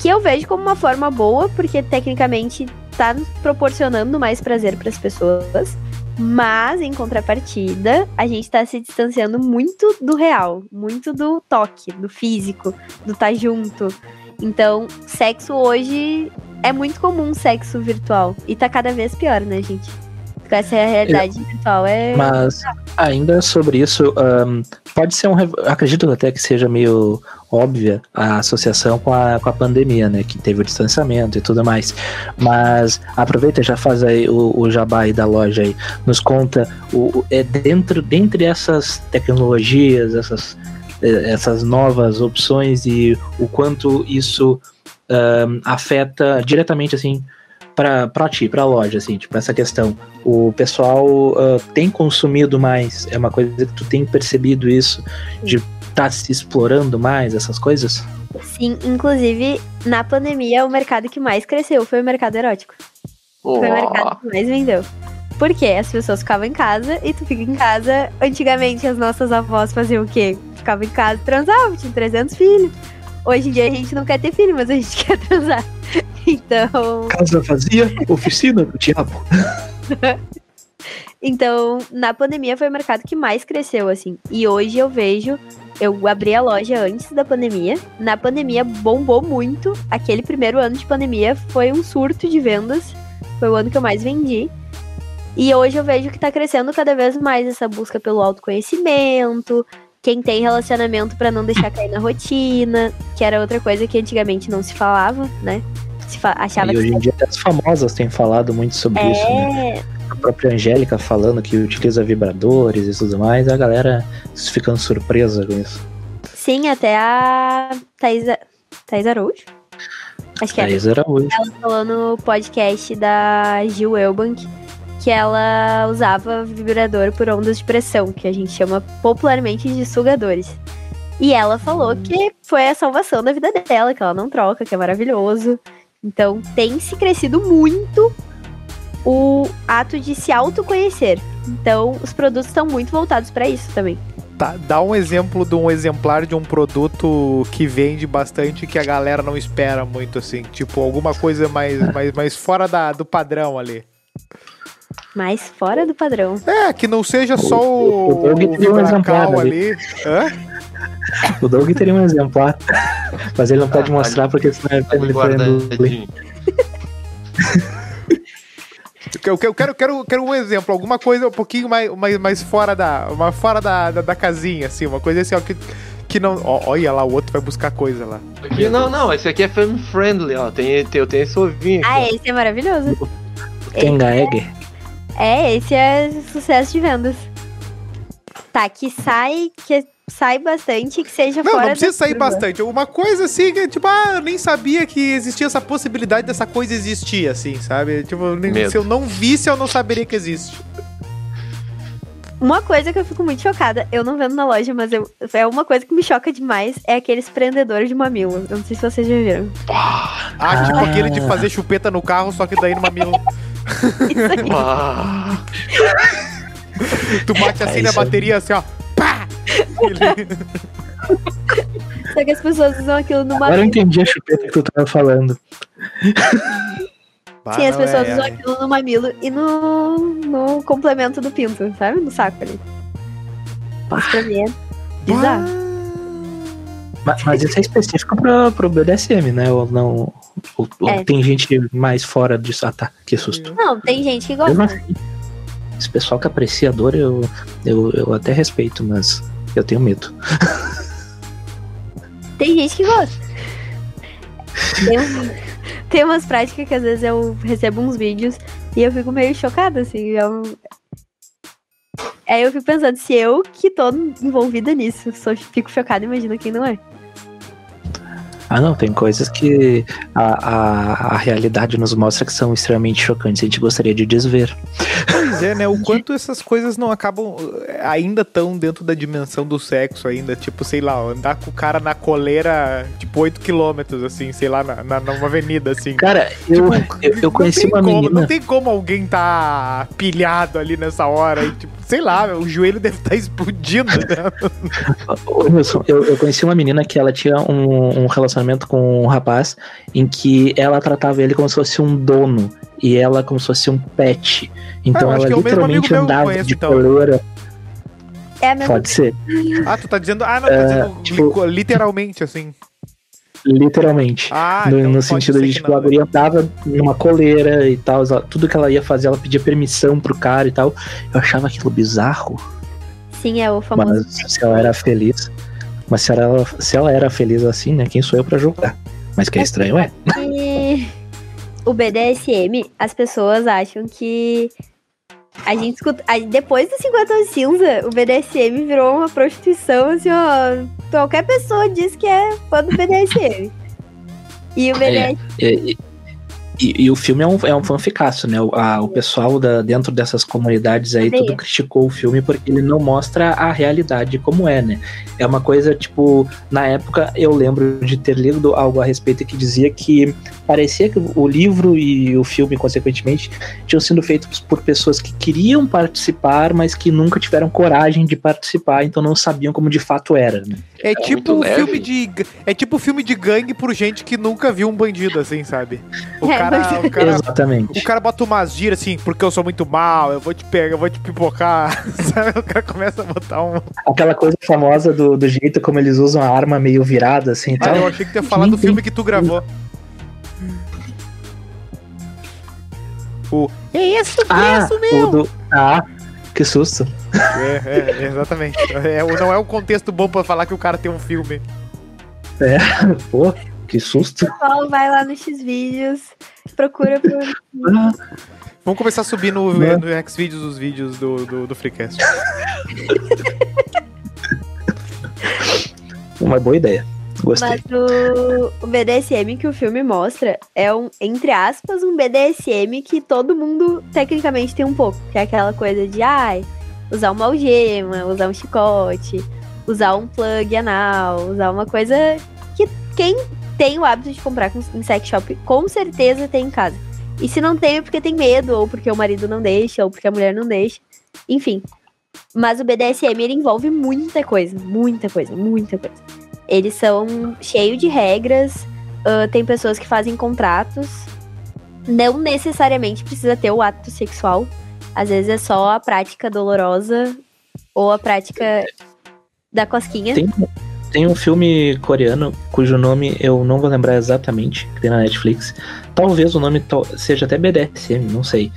que eu vejo como uma forma boa, porque tecnicamente tá proporcionando mais prazer para as pessoas. Mas, em contrapartida, a gente tá se distanciando muito do real, muito do toque, do físico, do estar junto. Então, sexo hoje é muito comum sexo virtual. E tá cada vez pior, né, gente? Com essa realidade virtual é. Mas ainda sobre isso, ahn, pode ser um. Acredito até que seja meio óbvia a associação com a, com a pandemia, né? Que teve o distanciamento e tudo mais. Mas aproveita e já faz aí o, o jabá aí da loja aí. Nos conta o, é dentro dentre essas tecnologias, essas, eh, essas novas opções e o quanto isso ahn, afeta diretamente assim para pra ti, pra loja, assim, tipo, essa questão o pessoal ah, tem consumido mais? É uma coisa que tu tem percebido isso de estar se explorando mais essas coisas? Sim, inclusive, na pandemia, o mercado que mais cresceu foi o mercado erótico. Foi o mercado que mais vendeu. Por quê? As pessoas ficavam em casa e tu fica em casa. Antigamente, as nossas avós faziam o quê? Ficavam em casa e transavam, tinham 300 filhos. Hoje em dia a gente não quer ter filho, mas a gente quer transar. Então, Casa vazia, oficina do diabo. Então, na pandemia foi o mercado que mais cresceu, assim. E hoje eu vejo, eu abri a loja antes da pandemia. Na pandemia bombou muito. Aquele primeiro ano de pandemia foi um surto de vendas. Foi o ano que eu mais vendi. E hoje eu vejo que tá crescendo cada vez mais essa busca pelo autoconhecimento. Quem tem relacionamento pra não deixar cair na rotina, que era outra coisa que antigamente não se falava, né? Se fa- achava E hoje em dia até as famosas têm falado muito sobre isso, né? é, A própria Angélica falando que utiliza vibradores e tudo mais, a galera ficando surpresa com isso. Sim, até a Thaís, Thaís Araújo. Acho que é. Thaís Araújo. Ela falou no podcast da Gil Elbank que ela usava vibrador por ondas de pressão, que a gente chama popularmente de sugadores. E ela falou que foi a salvação da vida dela, que ela não troca, que é maravilhoso. Então tem se crescido muito o ato de se autoconhecer. Então os produtos estão muito voltados para isso também. Tá, dá um exemplo de um exemplar de um produto que vende bastante que a galera não espera muito, assim. Tipo, alguma coisa mais, mais, mais fora da, do padrão ali. Mas fora do padrão. É, que não seja só o- o, o Doug tem um exemplar ali. Hã? O Doug teria um exemplar, mas ele não pode Ah, mostrar porque senão ele Ali tá indo- guardadinho. Eu, eu quero, quero, quero um exemplo, alguma coisa um pouquinho mais, mais, mais fora, da, uma fora da, da, da casinha, assim, uma coisa assim, ó, que, que não. Ó, olha lá, o outro vai buscar coisa lá. Aqui, não, não, esse aqui é family friendly, ó. Tem, tem, eu tenho esse ovinho aqui. Ah, esse é maravilhoso. Tenga Egger. É, esse é sucesso de vendas. Tá, que sai, que sai bastante, que seja Não, fora não precisa da sair curva. bastante. Uma coisa assim, que, tipo, ah, eu nem sabia que existia essa possibilidade dessa coisa existir, assim, sabe? Tipo, Medo. se eu não visse, eu não saberia que existe. Uma coisa que eu fico muito chocada, eu não vendo na loja, mas eu, é uma coisa que me choca demais, é aqueles prendedores de mamilo. Eu não sei se vocês já viram. Ah, tipo Ah. aquele de fazer chupeta no carro, só que daí no mamilo. Isso aí. Tu bate assim É na bateria, assim, ó. Pá! Só que as pessoas usam aquilo no Agora eu entendi a chupeta que tu tava falando. Bah, Sim, as é- pessoas é- usam aquilo no mamilo e no, no complemento do pinto, sabe? No saco ali. Isso pra mim é bizarro. Mas, mas isso é específico pra, pro BDSM, né? Ou não. Ou, ou É. tem gente mais fora disso. Ah, tá. Que susto. Não, tem gente que gosta. esse pessoal que aprecia a dor, eu, eu, eu até respeito, mas eu tenho medo. Tem gente que gosta. Tem, um- tem umas práticas que às vezes eu recebo uns vídeos e eu fico meio chocada, assim. Eu... Aí eu fico pensando, se eu que tô envolvida nisso, só fico chocada, imagina quem não é. Ah, não, tem coisas que a, a, a realidade nos mostra que são extremamente chocantes. A gente gostaria de desver. Pois é, né? O quanto essas coisas não acabam. eh, Ainda tão dentro da dimensão do sexo, ainda. Tipo, sei lá, andar com o cara na coleira, tipo, 8 quilômetros, assim, sei lá, na, na, numa avenida, assim. Cara, eu, Tipo, eu, eu conheci uma como, menina. Não tem como alguém tá pilhado ali nessa hora. E, tipo, sei lá, o joelho deve estar explodindo, né? Eu, eu conheci uma menina que ela tinha um, um relacionamento com um rapaz em que ela tratava ele como se fosse um dono e ela como se fosse um pet. Então Ah, ela é mesmo literalmente andava conheço, de então. coleira. É a mesma Pode ser, Ah, tu tá dizendo. Ah, não, tá dizendo tipo- li- literalmente, assim. literalmente. Ah, no, então no sentido de, que tipo, não, a guria andava numa coleira e tal, ela- tudo que ela ia fazer, ela pedia permissão pro cara e tal. Eu achava aquilo bizarro, Sim, é o famoso. mas se ela era feliz. Mas se ela, se ela era feliz assim, né? Quem sou eu pra julgar? Mas que é estranho, é. E o BDSM, as pessoas acham que a gente escuta. a- Depois do 50 anos cinza, o BDSM virou uma prostituição, assim, ó. Qualquer pessoa diz que é fã do BDSM. E o BDSM. E, e- e- e o filme é um, é um fanficaço, né? O, a- o pessoal da, dentro dessas comunidades aí tudo criticou o filme porque ele não mostra a realidade como é, né? É uma coisa, tipo, na época eu lembro de ter lido algo a respeito que dizia que parecia que o livro e o filme, consequentemente, tinham sido feitos por pessoas que queriam participar, mas que nunca tiveram coragem de participar, então não sabiam como de fato era, né? É, muito tipo um leve. filme de. É tipo filme de gangue por gente que nunca viu um bandido, assim, sabe? O É, cara. mas- O cara, Exatamente. o cara bota umas gírias assim, porque eu sou muito mal, eu vou te pegar, eu vou te pipocar. Sabe? O cara começa a botar um. Aquela coisa famosa do, do jeito como eles usam a arma meio virada, assim e Ah, tal. eu achei que tu ia falar do filme que tu gravou. O. É isso, Ah, é isso o meu! do. Ah, que susto. É, é, exatamente. É, não é um contexto bom pra falar que o cara tem um filme. Pô, que susto. pessoal vai lá no Xvideos, procura por. Vamos começar a subir no, Né? no Xvideos os vídeos do, do, do Freecast. uma boa ideia. Gostei. Mas o, o BDSM que o filme mostra é um, entre aspas, um BDSM que todo mundo tecnicamente tem um pouco. Que é aquela coisa de ai, usar uma algema, usar um chicote, usar um plug anal, usar uma coisa que quem tem o hábito de comprar com- em sex shop com certeza tem em casa. E se não tem é porque tem medo, ou porque o marido não deixa, ou porque a mulher não deixa. Enfim. Mas o BDSM ele envolve muita coisa, muita coisa, muita coisa. Eles são cheios de regras, ah, tem pessoas que fazem contratos. Não necessariamente precisa ter o ato sexual. Às vezes é só a prática dolorosa ou a prática da cosquinha. Tem, tem um filme coreano cujo nome eu não vou lembrar exatamente, que tem na Netflix. Talvez o nome seja até BDSM, não sei.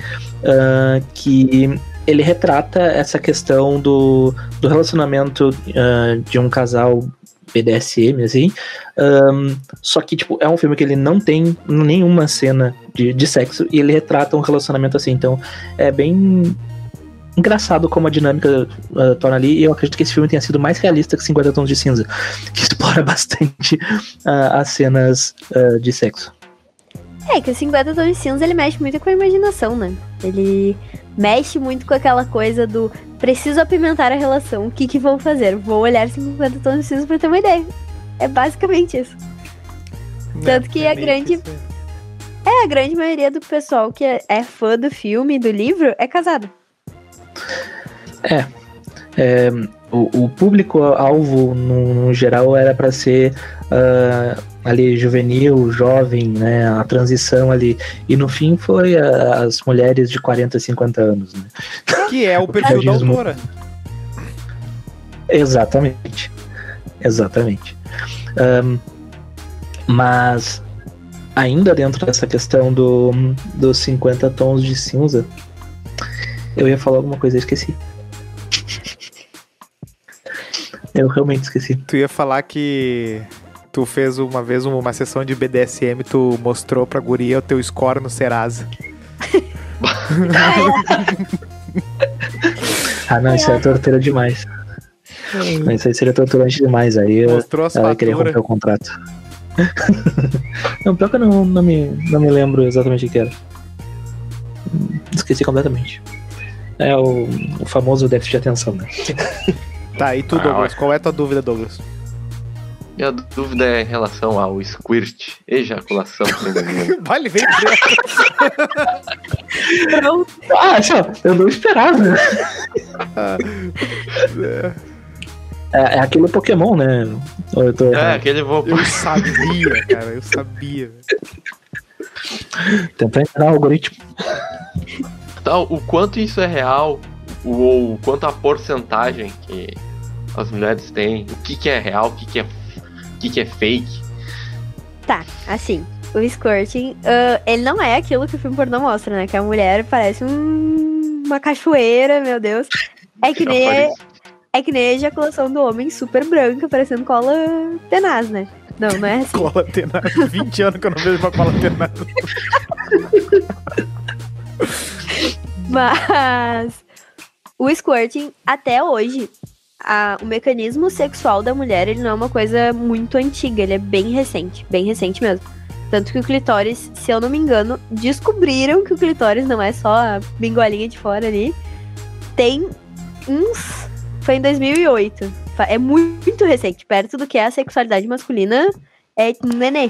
Ah, que ele retrata essa questão do, do relacionamento ah, de um casal BDSM, assim. Ahn, só que, tipo, é um filme que ele não tem nenhuma cena de, de sexo e ele retrata um relacionamento assim. Então, é bem engraçado como a dinâmica uh, torna ali, e eu acredito que esse filme tenha sido mais realista que 50 Tons de Cinza, que explora bastante uh, as cenas uh, de sexo. É que o 50 Tons de Cinza ele mexe muito com a imaginação, né? Ele mexe muito com aquela coisa do preciso apimentar a relação, o que que vou fazer? Vou olhar 50 Tons de Cinza pra ter uma ideia. É basicamente isso. Tanto que É a grande- isso. É, a grande maioria do pessoal que é, é fã do filme e do livro é casado. É, o, o público-alvo, no, no geral, era para ser uh, ali juvenil, jovem, né, a transição ali, e no fim foi a- as mulheres de 40, 50 anos, né? Que é o perfil da autora. Exatamente. Exatamente. Ahn, mas ainda dentro dessa questão do, dos 50 tons de cinza, eu ia falar alguma coisa e esqueci. Eu realmente esqueci. Tu ia falar que tu fez uma vez uma sessão de BDSM, tu mostrou pra guria o teu score no Serasa. Ah, não, isso é tortura demais. Não, Isso aí seria torturante demais. Aí eu, Mostrou ela ia querer faturas. romper o contrato. não, pior que eu não, não, me, não me lembro exatamente o que era. Esqueci completamente. É o, o famoso déficit de atenção, né? Tá, e tu, Ah, Douglas? Qual é a tua dúvida, Douglas? Minha dúvida é em relação ao squirt, ejaculação feminina. Vale. Pronto. Ah, só, eu não esperava. É, é aquele Pokémon, né? Eu tô É, aquele vou. Eu sabia, cara, eu sabia. Tentar entrar no algoritmo. Tal, o quanto isso é real, ou o quanto a porcentagem que as mulheres têm, o que, que é real, o que, que, é, o que, que é fake. Tá, assim, o squirting, ah, ele não é aquilo que o filme pornô mostra, né? Que a mulher parece um- uma cachoeira, meu Deus. É que, nem, Chafariz. é que nem a ejaculação do homem super branca, parecendo cola tenaz, né? Não, não é assim. Cola tenaz. 20 anos que eu não vejo uma cola tenaz. Mas o squirting, até hoje, a- o mecanismo sexual da mulher, ele não é uma coisa muito antiga, ele é bem recente, bem recente mesmo. Tanto que o clitóris, se eu não me engano, descobriram que o clitóris não é só a bingolinha de fora ali. Tem uns. Foi em 2008. Fa- É muito recente, perto do que é a sexualidade masculina, é nenê.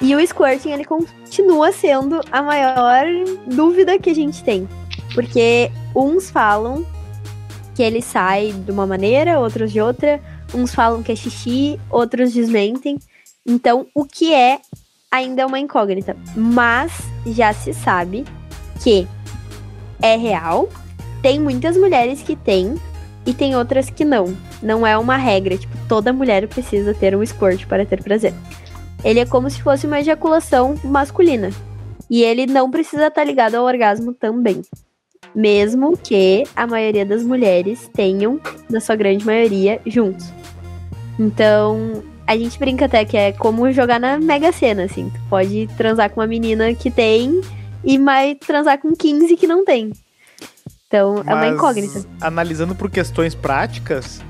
E o squirting, ele continua sendo a maior dúvida que a gente tem. Porque uns falam que ele sai de uma maneira, outros de outra. Uns falam que é xixi, outros desmentem. Então, o que é ainda é uma incógnita. Mas já se sabe que é real. Tem muitas mulheres que têm e tem outras que não. Não é uma regra, tipo, toda mulher precisa ter um squirt para ter prazer. Ele é como se fosse uma ejaculação masculina. E ele não precisa estar ligado ao orgasmo também. Mesmo que a maioria das mulheres tenham, na sua grande maioria, juntos. Então, a gente brinca até que é como jogar na Mega Sena, assim. Tu pode transar com uma menina que tem e mais transar com 15 que não tem. Então, é uma Mas, incógnita. Analisando por questões práticas,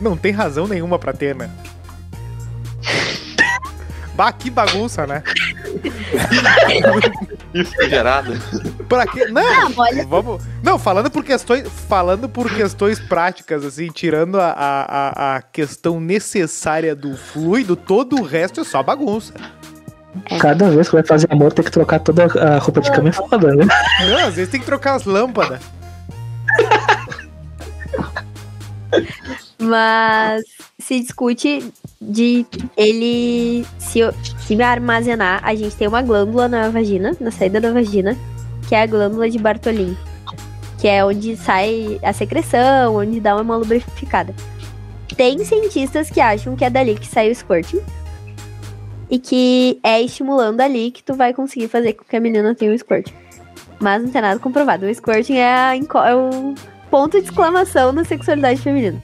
não tem razão nenhuma pra ter, né? Bah, que bagunça, né? Isso gerado. Pra quê? Não, olha, vamos. Não, falando por questões, falando por questões práticas, assim, tirando a, a, a- a questão necessária do fluido, todo o resto é só bagunça. Cada vez que vai fazer amor, tem que trocar toda a roupa de cama é foda, né? Não, às vezes tem que trocar as lâmpadas. Mas se discute de ele se, se armazenar. A gente tem uma glândula na vagina, na saída da vagina, que é a glândula de Bartolin. Que é onde sai a secreção, onde dá uma lubrificada. Tem cientistas que acham que é dali que sai o squirting. E que é estimulando ali que tu vai conseguir fazer com que a menina tenha o squirt. Mas não tem nada comprovado. O squirting é, a é o ponto de exclamação na sexualidade feminina.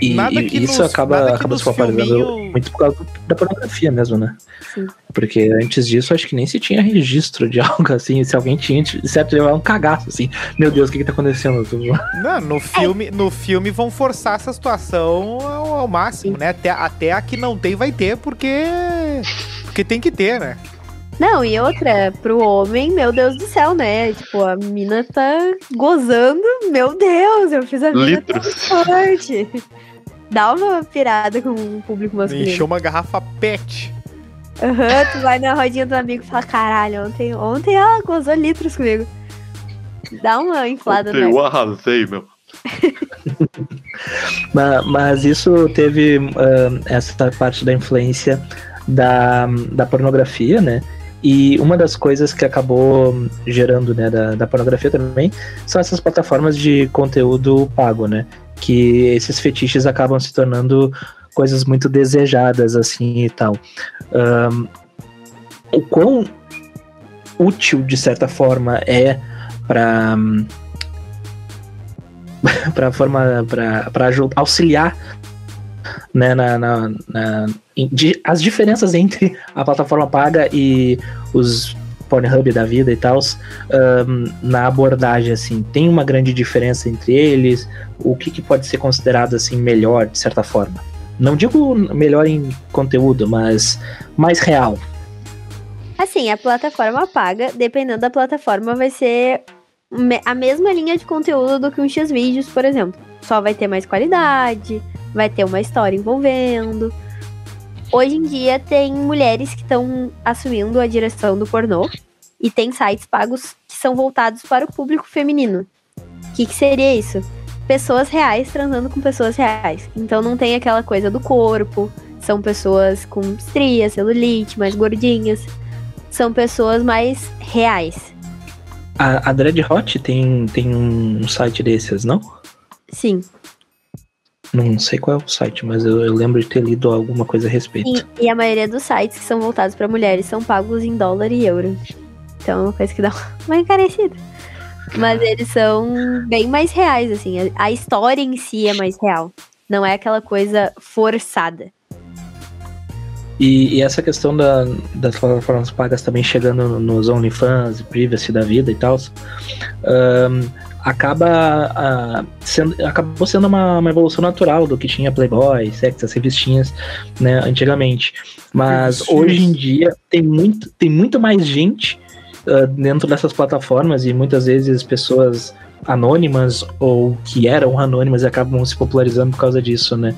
E, Nada e que isso nos- acaba, acaba se popularizando filminho- muito por causa da pornografia mesmo, né? Sim. Porque antes disso, acho que nem se tinha registro de algo assim. Se alguém tinha, certo, ia um cagaço, assim. Meu Deus, o que que tá acontecendo? Não, no filme, no filme vão forçar essa situação ao, ao máximo, né? Até, até a que não tem vai ter, porque. Porque tem que ter, né? Não, e outra, pro homem, meu Deus do céu, né? Tipo, a mina tá gozando, meu Deus, eu fiz a mina tão forte. Dá uma pirada com o público masculino. Encheu uma garrafa pet. Aham, tu vai na rodinha do amigo e fala, caralho, ontem, ontem ela gozou litros comigo. Dá uma inflada no Eu arrasei, meu. Mas, mas isso teve ah, essa parte da influência da, da pornografia, né? E uma das coisas que acabou gerando, né, da, da pornografia também, são essas plataformas de conteúdo pago, né? Que esses fetiches acabam se tornando coisas muito desejadas, assim, e tal. Um, o quão útil, de certa forma, é para para forma para auxiliar né, na, na, na de, as diferenças entre a plataforma paga e os Pornhub da vida e tal, um, na abordagem, assim, tem uma grande diferença entre eles? O que, que pode ser considerado, assim, melhor, de certa forma? Não digo melhor em conteúdo, mas mais real. Assim, a plataforma paga, dependendo da plataforma, vai ser a mesma linha de conteúdo do que um X-Vídeos, por exemplo. Só vai ter mais qualidade, vai ter uma história envolvendo. Hoje em dia tem mulheres que estão assumindo a direção do pornô e tem sites pagos que são voltados para o público feminino. O que, que seria isso? Pessoas reais transando com pessoas reais. Então não tem aquela coisa do corpo, são pessoas com estria, celulite, mais gordinhas. São pessoas mais reais. A, a Dread Hot tem, tem um site desses, não? Sim. Não sei qual é o site, mas eu, eu lembro de ter lido alguma coisa a respeito. E, e a maioria dos sites que são voltados para mulheres são pagos em dólar e euro. Então é uma coisa que dá uma encarecida. Mas eles são bem mais reais, assim. A história em si é mais real. Não é aquela coisa forçada. E, e, essa questão da, das plataformas pagas também chegando nos OnlyFans, privacy da vida e tal, um, acaba sendo, acabou sendo uma, uma, evolução natural do que tinha Playboy, Sex, as revistinhas, né, antigamente. Mas hoje em dia tem muito, tem muito mais gente uh, dentro dessas plataformas e muitas vezes pessoas anônimas ou que eram anônimas e acabam se popularizando por causa disso, né?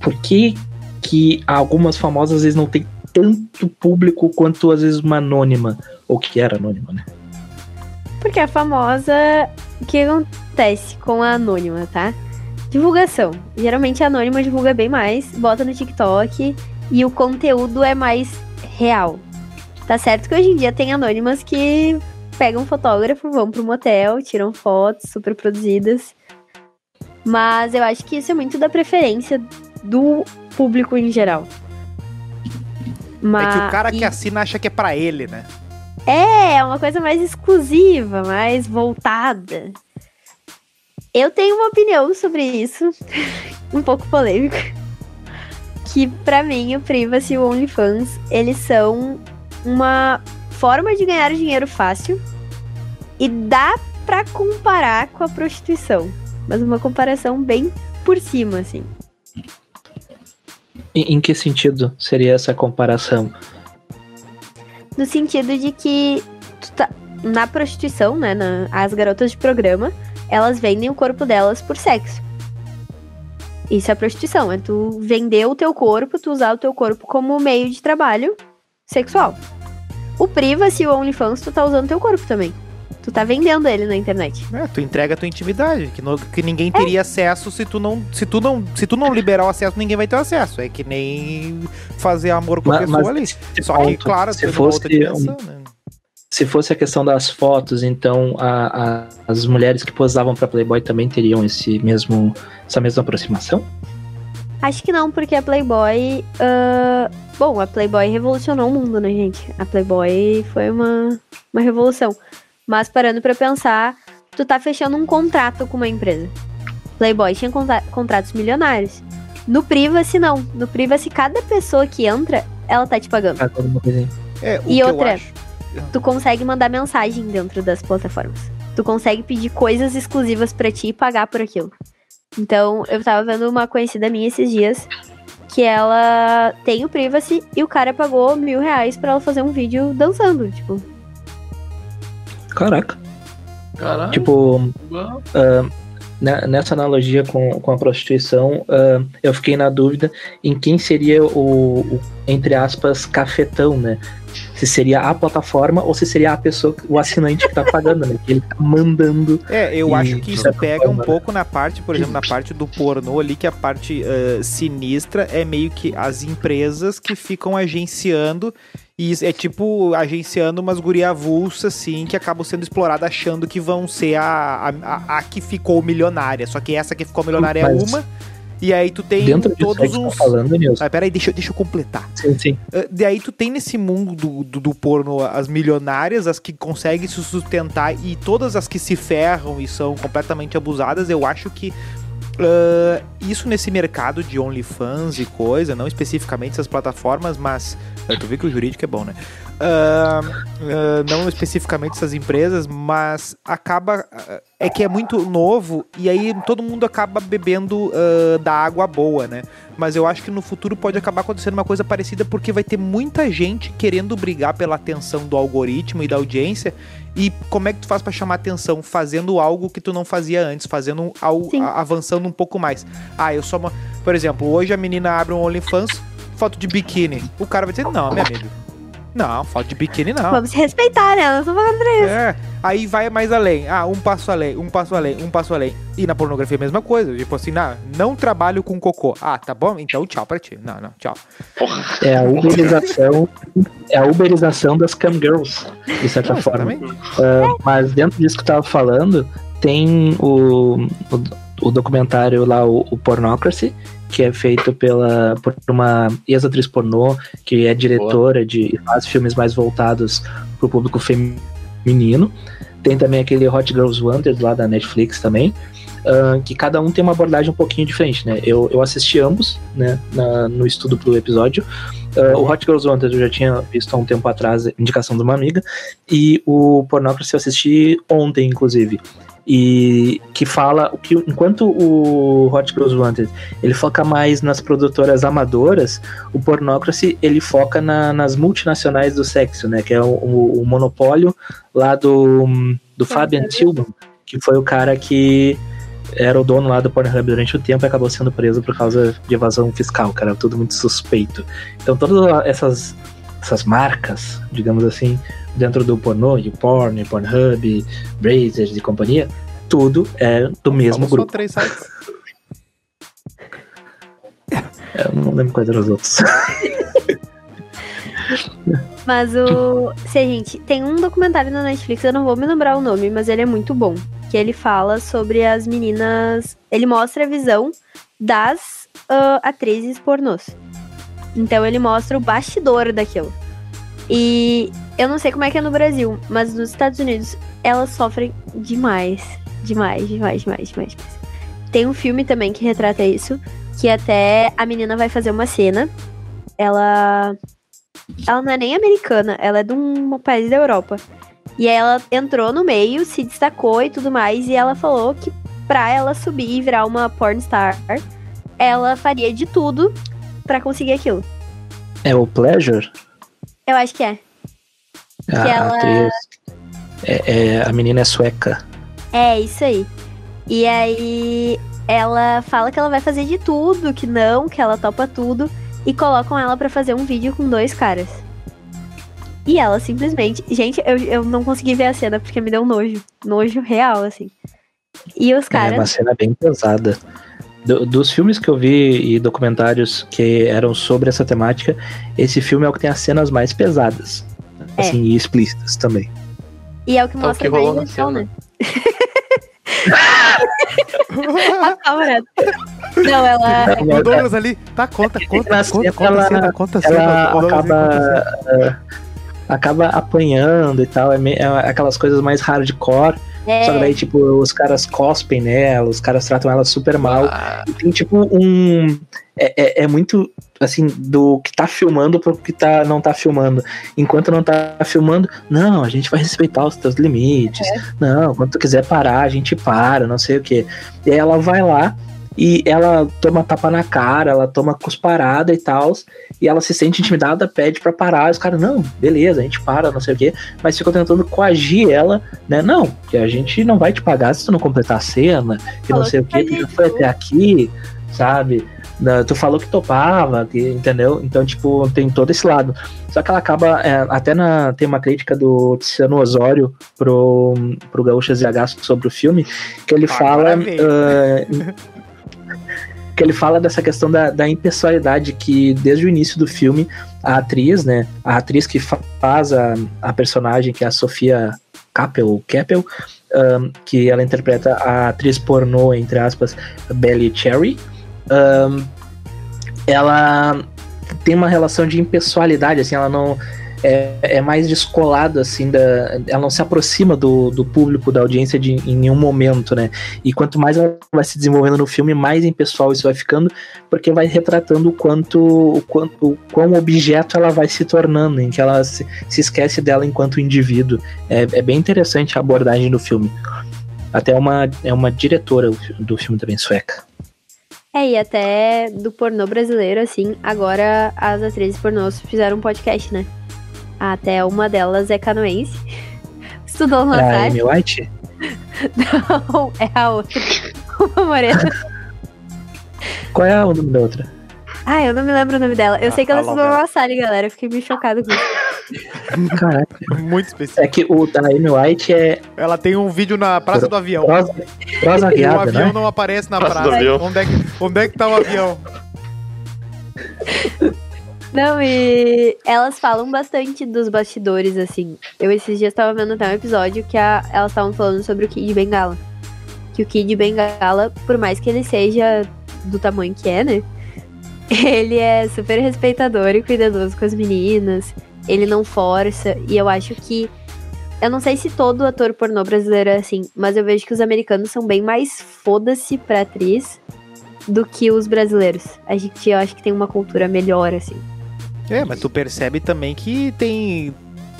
Por que que algumas famosas às vezes não tem tanto público quanto às vezes uma anônima, ou que era anônima, né? Porque a famosa, o que acontece com a anônima, tá? Divulgação. Geralmente a anônima divulga bem mais, bota no TikTok e o conteúdo é mais real. Tá certo que hoje em dia tem anônimas que pegam um fotógrafo, vão pro motel, tiram fotos super produzidas. Mas eu acho que isso é muito da preferência do público em geral. Mas, é que o cara e... que assina acha que é para ele, né? É, é uma coisa mais exclusiva, mais voltada. Eu tenho uma opinião sobre isso, um pouco polêmica. Que para mim o Privacy e o OnlyFans, eles são uma forma de ganhar dinheiro fácil e dá para comparar com a prostituição, mas uma comparação bem por cima assim. Em, em que sentido seria essa comparação? No sentido de que tá, na prostituição, né, na, as garotas de programa, elas vendem o corpo delas por sexo. Isso é prostituição, é tu vender o teu corpo, tu usar o teu corpo como meio de trabalho sexual. O Privacy e o OnlyFans, tu tá usando teu corpo também. Tu tá vendendo ele na internet. É, tu entrega a tua intimidade, que, no, que ninguém teria é. acesso se tu não. Se tu não. Se tu não liberar o acesso, ninguém vai ter acesso. É que nem fazer amor com a pessoa ali. Só que, claro, se fosse dimensão, um, né? Se fosse a questão das fotos, então a, a, as mulheres que posavam para Playboy também teriam esse mesmo, essa mesma aproximação? Acho que não, porque a Playboy. Uh... Bom, a Playboy revolucionou o mundo, né, gente? A Playboy foi uma, uma revolução. Mas parando para pensar, tu tá fechando um contrato com uma empresa. Playboy tinha contratos milionários. No Privacy, não. No Privacy, cada pessoa que entra, ela tá te pagando. É, e outra, tu consegue mandar mensagem dentro das plataformas. Tu consegue pedir coisas exclusivas para ti e pagar por aquilo. Então, eu tava vendo uma conhecida minha esses dias que ela tem o Privacy e o cara pagou mil reais pra ela fazer um vídeo dançando. Tipo, Caraca. Caraca. Tipo, uh, nessa analogia com, com a prostituição, uh, eu fiquei na dúvida em quem seria o, o, entre aspas, cafetão, né? Se seria a plataforma ou se seria a pessoa, o assinante que tá pagando, né? Que ele tá mandando. É, eu acho que isso pega forma, um né? pouco na parte, por exemplo, na parte do pornô ali, que a parte uh, sinistra é meio que as empresas que ficam agenciando e é tipo agenciando umas guria avulsa, assim, que acabam sendo exploradas achando que vão ser a, a, a, que ficou milionária. Só que essa que ficou milionária é Mas... é uma E aí tu tem Dentro disso aí todos tu uns. tá falando, Nilson. Ah, peraí, deixa, eu- deixa eu completar. Sim, sim. Uh, Daí tu tem nesse mundo do, do, do porno as milionárias, as que conseguem se sustentar e todas as que se ferram e são completamente abusadas. Eu acho que uh, isso nesse mercado de OnlyFans e coisa, não especificamente essas plataformas, mas. uh, Tu vê que o jurídico é bom, né? Uh, uh, não especificamente essas empresas, mas acaba. É que é muito novo e aí todo mundo acaba bebendo uh, da água boa, né? Mas eu acho que no futuro pode acabar acontecendo uma coisa parecida porque vai ter muita gente querendo brigar pela atenção do algoritmo e da audiência. E como é que tu faz pra chamar atenção? Fazendo algo que tu não fazia antes, fazendo algo, avançando um pouco mais. Ah, eu só. uma- Por exemplo, hoje a menina abre um OnlyFans, foto de biquíni. O cara vai dizer, não, minha amiga. Não, foto de biquíni não. Vamos se respeitar, né? Eu não tô pagando pra isso. É, aí vai mais além. Ah, um passo além, um passo além, um passo além. E na pornografia é a mesma coisa. Tipo assim, não, não trabalho com cocô. Ah, tá bom? Então tchau pra ti. Não, não, tchau. É a uberização, é a uberização das cam girls, de certa Não, forma. Ah, mas dentro disso que eu tava falando, tem o, o, o documentário lá, o, o Pornocracy, que é feito pela, por uma ex-atriz pornô, que é diretora de e faz filmes mais voltados pro público feminino. Tem também aquele Hot Girls Wanted lá da Netflix também. ah, que cada um tem uma abordagem um pouquinho diferente, né? Eu, eu assisti ambos, né, na- no estudo pro episódio. Ah, o Hot Girls Wanted eu já tinha visto há um tempo atrás, indicação de uma amiga, e o Pornocracy eu assisti ontem, inclusive. E que fala que enquanto o Hot Girls Wanted ele foca mais nas produtoras amadoras, o Pornocracy ele foca na- nas multinacionais do sexo, né? Que é o, o- o monopólio lá do, do Fabian Tillman, que foi o cara que era o dono lá do Pornhub durante o tempo e acabou sendo preso por causa de evasão fiscal, cara, tudo muito suspeito. Então todas essas essas marcas, digamos assim, dentro do pornô, YouPorn, Pornhub, Brazers e companhia, tudo é do mesmo só grupo. três sites. Eu não lembro quais eram os outros. Mas o. Se a gente. Tem um documentário na Netflix, eu não vou me lembrar o nome, mas ele é muito bom. Que ele fala sobre as meninas. Ele mostra a visão das ah, atrizes pornôs. Então ele mostra o bastidor daquilo. E eu não sei como é que é no Brasil, mas nos Estados Unidos elas sofrem demais. Demais, demais, demais, demais. Tem um filme também que retrata isso. Que até a menina vai fazer uma cena. Ela ela não é nem americana, ela é de um país da Europa. E aí ela entrou no meio, se destacou e tudo mais, e ela falou que pra ela subir e virar uma pornstar, ela faria de tudo pra conseguir aquilo. É o Pleasure? Eu acho que é. A ela- atriz. É, é- a menina é sueca. É, isso aí. E aí ela fala que ela vai fazer de tudo, que não, que ela topa tudo, e colocam ela pra fazer um vídeo com dois caras. E ela simplesmente. Gente, eu, eu não consegui ver a cena porque me deu nojo. Nojo real, assim. E os É caras. uma cena bem pesada. Do- dos filmes que eu vi e documentários que eram sobre essa temática, esse filme é o que tem as cenas mais pesadas. É. Assim, e explícitas também. E é o que É o mostra que rolou mais na cena. né? Calma, Renato. Não, ela. O Douglas ali, tá, conta, conta, Na conta, conta a ela- cena, conta a cena. Ela o conta cena. acaba. eh, acaba apanhando e tal. É, me- é aquelas coisas mais hardcore. Só que É, daí, tipo, os caras cospem nela, os caras tratam ela super mal. Ah, E tem tipo um. É, é, é muito assim, do que tá filmando pro que tá, não tá filmando. Enquanto não tá filmando, não, a gente vai respeitar os teus limites. Não, quando tu quiser parar, a gente para, não sei o que. E aí ela vai lá e ela toma tapa na cara, ela toma cusparada e tal. E ela se sente intimidada, pede pra parar. E os caras, não, beleza, a gente para, não sei o que. Mas ficam tentando coagir ela, né? Não, que a gente não vai te pagar se tu não completar a cena, que não sei o que que, a tu já gente foi até aqui, sabe? Tu falou que topava, que- entendeu? Então, tipo, tem todo esse lado. Só que ela acaba. é, até na, tem uma crítica do Tiziano Osório pro, pro Gaúcha ZH sobre o filme, que ele Ah, fala. parabéns. que ele fala dessa questão da, da impessoalidade que desde o início do filme a atriz, né, a atriz que fa- faz a, a personagem que é a Sofia Keppel, ahn, que ela interpreta a atriz pornô entre aspas Belly Cherry, ahn, ela tem uma relação de impessoalidade, assim, ela não é, é mais descolada, assim, da, ela não se aproxima do, do público, da audiência de, em nenhum momento, né? E quanto mais ela vai se desenvolvendo no filme, mais impessoal isso vai ficando, porque vai retratando o quanto, o quanto, o quão objeto ela vai se tornando, em que ela se, se esquece dela enquanto indivíduo. É, é bem interessante a abordagem do filme. Até uma, é uma diretora do filme também, sueca. É, e até do pornô brasileiro, assim, agora as atrizes pornôs fizeram um podcast, né? Até uma delas é canoense. Estudou no É a Natal. Amy White? Não, é a outra. Uma morena. Qual é o nome da outra? Ah, eu não me lembro o nome dela. Eu Ah, sei que ela estudou Alberto. na Sally, galera. Eu fiquei meio chocada com isso. Caraca. Muito específico. É que o da Amy White é Ela tem um vídeo na Praça do Avião. prosa, prosa E o avião né? não aparece na Praça do praça. Avião. Onde é, que, onde é que tá o avião? Não, e elas falam bastante dos bastidores, assim. Eu esses dias tava vendo até um episódio que a- elas estavam falando sobre o Kid Bengala. Que o Kid Bengala, por mais que ele seja do tamanho que é, né? Ele é super respeitador e cuidadoso com as meninas. Ele não força. E eu acho que. Eu não sei se todo ator pornô brasileiro é assim, mas eu vejo que os americanos são bem mais foda-se pra atriz do que os brasileiros. A gente, eu acho que tem uma cultura melhor, assim. É, mas tu percebe também que tem,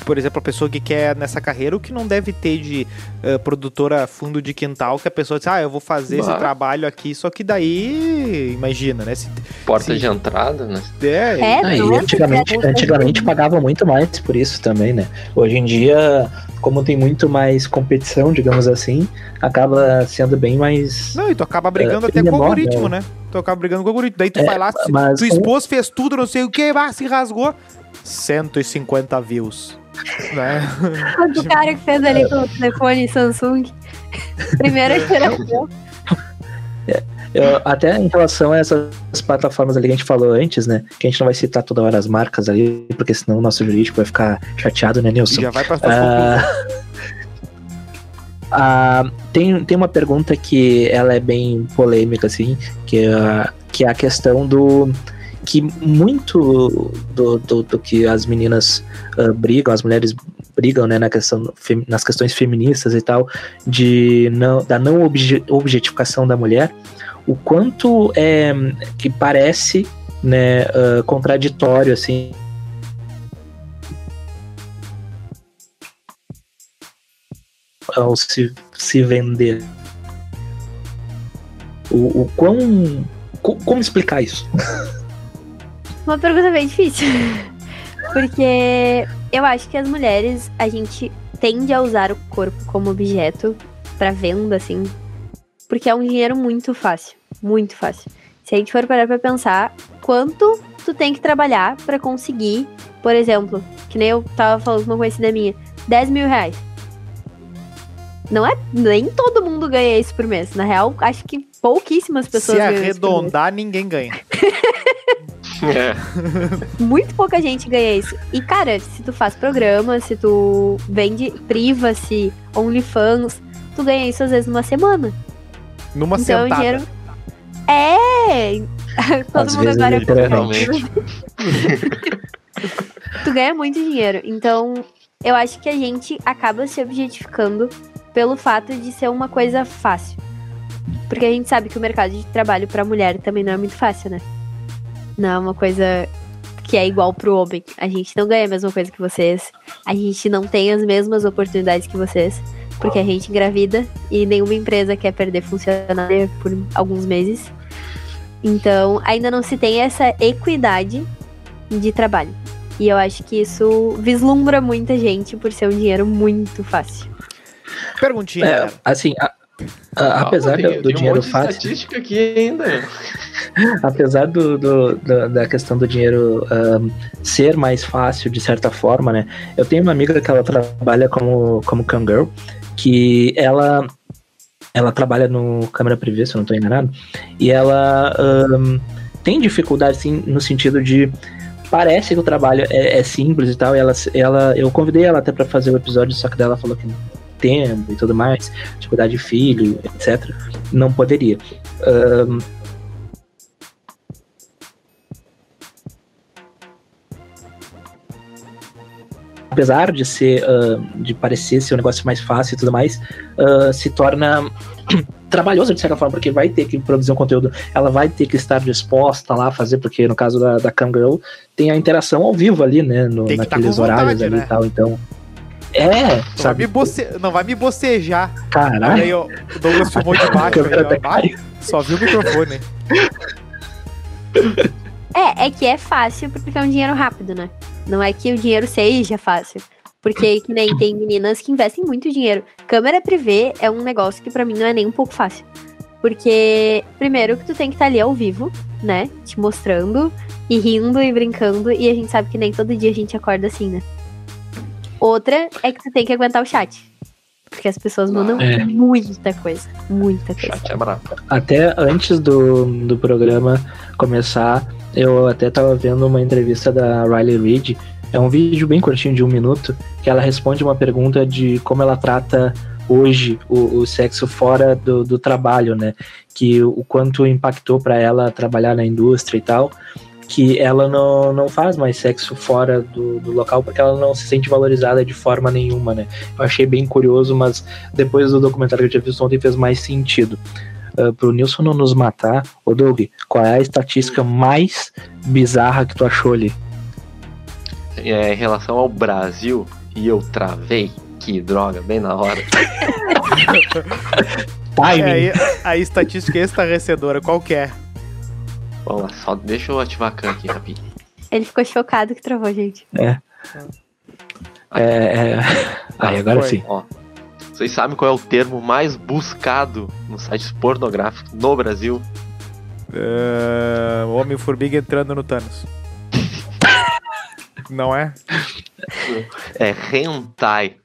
por exemplo, a pessoa que quer nessa carreira o que não deve ter de eh, produtora fundo de quintal, que a pessoa diz, ah, eu vou fazer esse Bah. trabalho aqui, só que daí, imagina, né? Se, Porta Sim. de entrada, né? é, É, nossa, antigamente, antigamente pagava muito mais por isso também, né? Hoje em dia, como tem muito mais competição, digamos assim, acaba sendo bem mais. Não, e tu acaba brigando É, até com o algoritmo, né? né? Tu acaba brigando com o algoritmo. Daí tu É, vai lá, se, mas tu expôs, fez tudo, não sei o que, ah, se rasgou. 150 views. Né? O cara que fez ali com o telefone Samsung. Primeira geração. Eu- até em relação a essas plataformas ali que a gente falou antes, né? Que a gente não vai citar toda hora as marcas ali, porque senão o nosso jurídico vai ficar chateado, né, Nilson? já vai conclusões. Ah, ah, tem, tem uma pergunta que ela é bem polêmica, assim, que é, que é a questão do que muito do, do, do que as meninas ah, brigam, as mulheres brigam, né, na questão, nas questões feministas e tal, de não, da não obje- objetificação da mulher, o quanto é que parece, né, ah, contraditório, assim, ao se, se vender. O, o quão. co- Como explicar isso? Uma pergunta bem difícil. Porque eu acho que as mulheres, a gente tende a usar o corpo como objeto pra venda, assim. Porque é um dinheiro muito fácil. Muito fácil. Se a gente for parar pra pensar, quanto tu tem que trabalhar pra conseguir, por exemplo, que nem eu tava falando com uma conhecida minha, 10 mil reais. Não é. Nem todo mundo ganha isso por mês. Na real, acho que pouquíssimas pessoas Se ganham isso por mês. arredondar, ninguém ganha. É. Muito pouca gente ganha isso. E, cara, se tu faz programa, se tu vende privacy, OnlyFans, tu ganha isso às vezes numa semana. Numa então, o sentada. dinheiro. É! Todo Às mundo agora. literalmente. tu ganha muito dinheiro. Então, eu acho que a gente acaba se objetificando pelo fato de ser uma coisa fácil. Porque a gente sabe que o mercado de trabalho pra mulher também não é muito fácil, né? Não é uma coisa que é igual pro homem. A gente não ganha a mesma coisa que vocês. A gente não tem as mesmas oportunidades que vocês. Porque a gente engravida e nenhuma empresa quer perder funcionário por alguns meses. Então, ainda não se tem essa equidade de trabalho. E eu acho que isso vislumbra muita gente por ser um dinheiro muito fácil. Perguntinha. É, assim, a- a- Calma, apesar tem- do, tem do um dinheiro monte de fácil, estatística aqui ainda. apesar do, do- do- da questão do dinheiro ahn, ser mais fácil de certa forma, né? Eu tenho uma amiga que ela trabalha como, como cam girl, que ela ela trabalha no câmera privê, se eu não estou enganado, e ela ahn, tem dificuldade, assim, no sentido de parece que o trabalho é, é simples e tal, e ela, ela, eu convidei ela até para fazer o episódio, só que dela falou que tempo e tudo mais, dificuldade de filho, etc. Não poderia. Ahn, apesar de ser, uh, de parecer ser um negócio mais fácil e tudo mais, uh, se torna trabalhoso de certa forma, porque vai ter que produzir um conteúdo, ela vai ter que estar disposta lá a fazer, porque no caso da, da Kangirl tem a interação ao vivo ali, né, no, tá naqueles vontade, horários ali né? e tal, então... É, Não vai, sabe? me boce... não vai me bocejar. Caralho, aí, ó, o Douglas filmou de baixo. Aí, ó, caiu. só viu o microfone. É, é que é fácil porque é um dinheiro rápido, né? Não é que o dinheiro seja fácil. Porque que nem tem meninas que investem muito dinheiro. Câmera privê é um negócio que pra mim não é nem um pouco fácil. Porque, primeiro, que tu tem que estar ali ao vivo, né? Te mostrando e rindo e brincando. E a gente sabe que nem todo dia a gente acorda assim, né? Outra é que tu tem que aguentar o chat. Porque as pessoas mandam É. muita coisa. Muita coisa. Chat é brabo. Até antes do, do programa começar, eu até tava vendo uma entrevista da Riley Reid. É um vídeo bem curtinho de um minuto, que ela responde uma pergunta de como ela trata hoje o, o sexo fora do, do trabalho, né? Que o quanto impactou para ela trabalhar na indústria e tal. Que ela não, não faz mais sexo fora do, do local porque ela não se sente valorizada de forma nenhuma, né? Eu achei bem curioso, mas depois do documentário que eu tinha visto ontem fez mais sentido. Uh, pro Nilson não nos matar, ô Doug, qual é a estatística mais bizarra que tu achou ali? É, em relação ao Brasil, e eu travei, que droga, bem na hora. Timing. É, aí, a estatística estarrecedora, qual que é? Vamos lá, só deixa eu ativar a cam aqui rapidinho. Ele ficou chocado que travou, gente. É, é... Aí, agora Foi. sim. Ó, vocês sabem qual é o termo mais buscado nos sites pornográficos no Brasil? Ah, o Homem-Formiga entrando no Thanos. Não é? É hentai,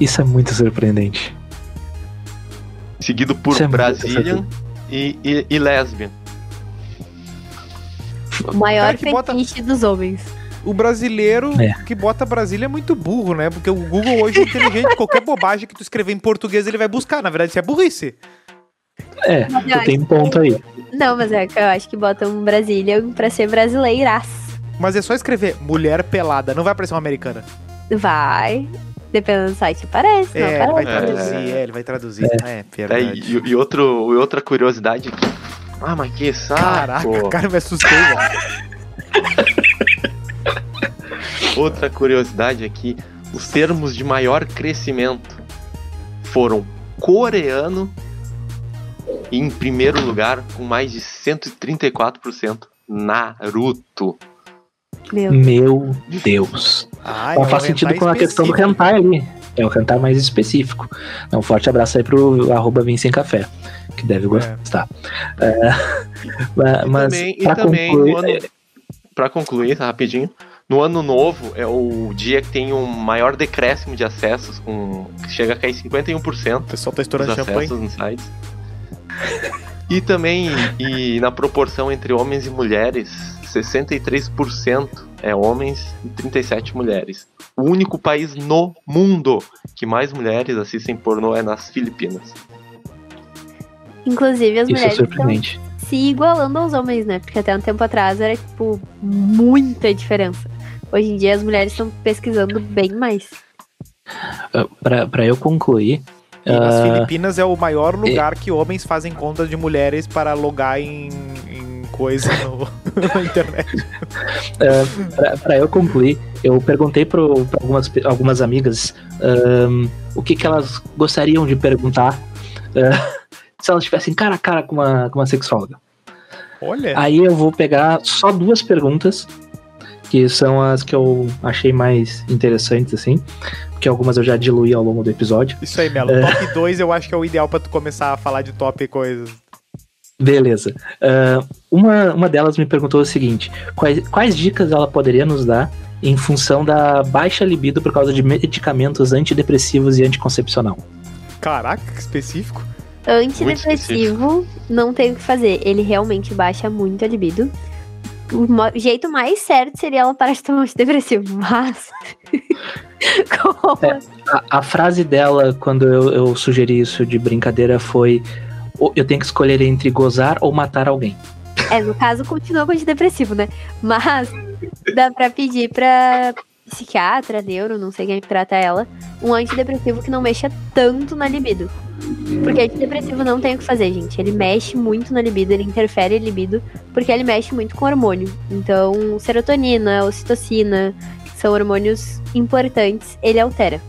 Isso é muito surpreendente. seguido por Isso é Brazilian e, e, e Lesbian. O maior que bota- fetiche dos homens. O brasileiro É. que bota Brasília é muito burro, né? Porque o Google hoje é inteligente. Qualquer bobagem que tu escrever em português, ele vai buscar. Na verdade, isso é burrice. É, tu tem ponto aí. Não, mas é que eu acho que botam Brasília pra ser brasileiras. Mas é só escrever mulher pelada. Não vai aparecer uma americana. Vai. Dependendo do site, parece. Não, É, ele vai traduzir. É, ele vai traduzir. É, É, verdade. e, e outro, e outra curiosidade aqui. Ah, mas que saco! Caraca, cara, me assustei, velho. Outra curiosidade aqui, os termos de maior crescimento foram coreano em primeiro lugar com mais de 134%. Naruto. Meu. Meu Deus. Ah, Não é faz um sentido com a questão do hentai ali. É o hentai mais específico. Um forte abraço aí pro arroba Vem Sem Café, que deve gostar. É, mas, E também, e pra também concluir, no ano, pra concluir, rapidinho, no ano novo é o dia que tem um maior decréscimo de acessos, com, que chega a cair 51%. O pessoal tá estourando champanhe. acessos nos sites. E também, e na proporção entre homens e mulheres, 63% é homens e 37 mulheres. O único país no mundo que mais mulheres assistem pornô é nas Filipinas. Inclusive, as isso é mulheres estão surpreendente. se igualando aos homens, né? Porque até um tempo atrás era, tipo, muita diferença. Hoje em dia as mulheres estão pesquisando bem mais. Uh, pra, pra eu concluir, E nas Ah, Filipinas é o maior lugar que homens fazem conta de mulheres para logar em, em coisa no, na internet. uh, pra, pra eu concluir, eu perguntei pro, pra algumas, algumas amigas um, o que, que elas gostariam de perguntar uh, se elas estivessem cara a cara com uma, com uma sexóloga. Olha, Aí eu vou pegar só duas perguntas, que são as que eu achei mais interessantes, assim, porque algumas eu já diluí ao longo do episódio. isso aí, Melo. Top 2 eu acho que é o ideal pra tu começar a falar de top e coisas. Beleza. Ah, uma, uma delas me perguntou o seguinte: quais, quais dicas ela poderia nos dar em função da baixa libido por causa de medicamentos antidepressivos e anticoncepcional? Caraca, que específico. Antidepressivo, não tem o que fazer. Ele realmente baixa muito a libido. O jeito mais certo seria ela parar de tomar antidepressivo, mas. Como? É. A, a frase dela, quando eu, eu sugeri isso de brincadeira, foi: "O- eu tenho que escolher entre gozar ou matar alguém. É, no caso, continua com antidepressivo, né? Mas dá pra pedir pra psiquiatra, neuro, não sei quem trata ela, um antidepressivo que não mexa tanto na libido. Porque antidepressivo não tem o que fazer, gente. Ele mexe muito na libido, ele interfere a libido, porque ele mexe muito com hormônio. Então, serotonina, ocitocina, são hormônios importantes, ele altera.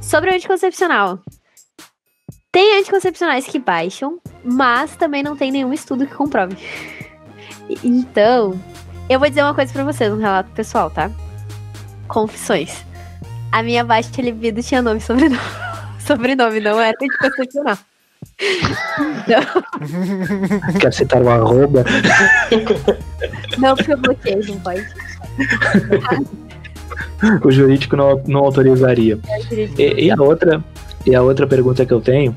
Sobre o anticoncepcional. Tem anticoncepcionais que baixam, mas também não tem nenhum estudo que comprove. Então, eu vou dizer uma coisa pra vocês, um relato pessoal, tá? Confissões. A minha baixa libido tinha nome e sobrenome. sobrenome, não era anticoncepcional. Então, Quer citar o arroba? não, porque eu bloqueei, não pode. O jurídico não, não autorizaria. E, e a outra, e a outra pergunta que eu tenho,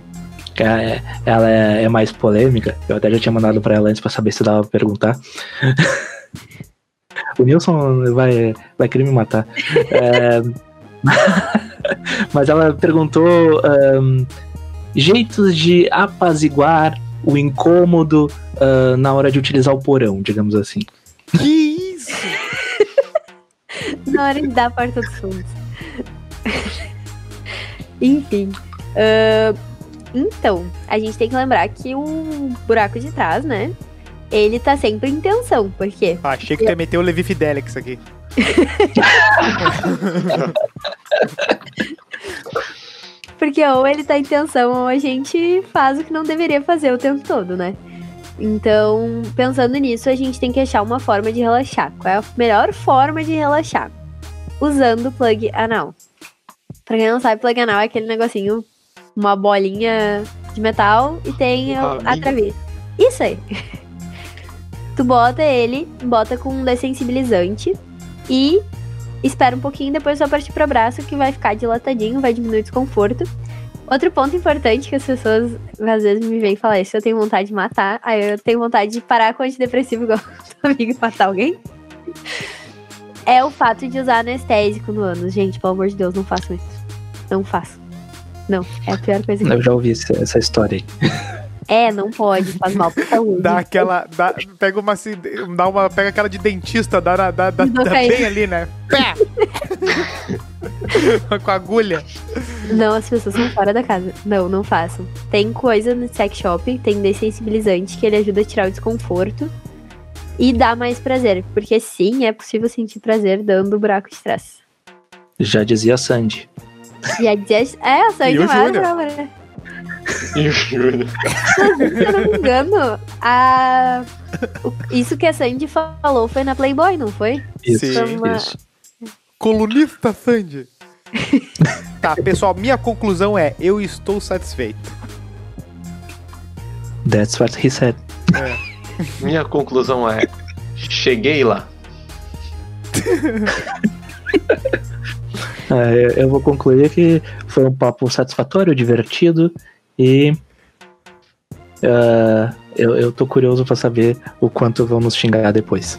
que é, ela é, é mais polêmica, eu até já tinha mandado pra ela antes pra saber se dava pra perguntar. o Nilson vai, vai querer me matar. É, mas ela perguntou ahn, jeitos de apaziguar o incômodo ah, na hora de utilizar o porão, digamos assim. Que isso? Na hora de dar a porta dos fundos. Enfim. ah, então, a gente tem que lembrar que o buraco de trás, né? Ele tá sempre em tensão. Por quê? Ah, achei que tu ia meter o Levi Fidelix aqui. Porque ou ele tá em tensão ou a gente faz o que não deveria fazer o tempo todo, né? Então, pensando nisso, a gente tem que achar uma forma de relaxar. Qual é a melhor forma de relaxar? Usando o plug anal. Pra quem não sabe, plug anal é aquele negocinho, uma bolinha de metal e tem a, a travessa. Isso aí. tu bota ele, bota com um dessensibilizante e espera um pouquinho, depois só partir pro braço que vai ficar dilatadinho, vai diminuir o desconforto. Outro ponto importante que as pessoas às vezes me vêm falar isso, eu tenho vontade de matar, aí eu tenho vontade de parar com antidepressivo igual do amigo e matar alguém. É o fato de usar anestésico no ânus. Gente, pelo amor de Deus, não façam isso. Não façam. Não, é a pior coisa que Eu já ouvi essa, essa história aí. É, não pode, faz mal pra saúde. Dá aquela. Dá, pega uma. assim, Dá uma. Pega aquela de dentista, dá, dá, dá, dá bem ali, né? Pé! Com a agulha. Não, as pessoas são fora da casa. Não, não façam. Tem coisa no sex shop, tem dessensibilizante que ele ajuda a tirar o desconforto e dá mais prazer. Porque sim, é possível sentir prazer dando o buraco de trás. Já dizia a Sandy. E a Jess. É, a Sandy E o Júnior. E o. Se eu não me engano, a... o- isso que a Sandy falou foi na Playboy, não foi? Isso, Sim. Uma- isso. Colunista Sandy. tá, pessoal, minha conclusão é: eu estou satisfeito. That's what he said. Minha conclusão é: cheguei lá. É, eu vou concluir que foi um papo satisfatório, divertido e. ah, eu, eu tô curioso pra saber o quanto vão nos xingar depois.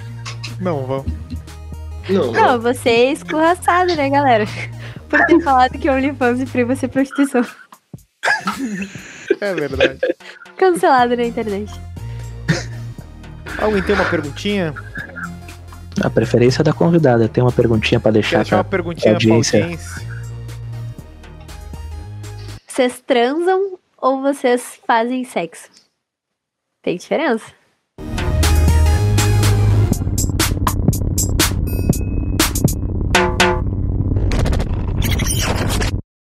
Não, vamos. Não, Não, você é escorraçado, né, galera? Por ter falado que OnlyFans e Free ser prostituição. É verdade. Cancelado na internet. Alguém tem uma perguntinha? A preferência da convidada. Tem uma perguntinha pra Quer deixar deixar uma pra... perguntinha pra audiência. audiência? Vocês transam ou vocês fazem sexo? Tem diferença.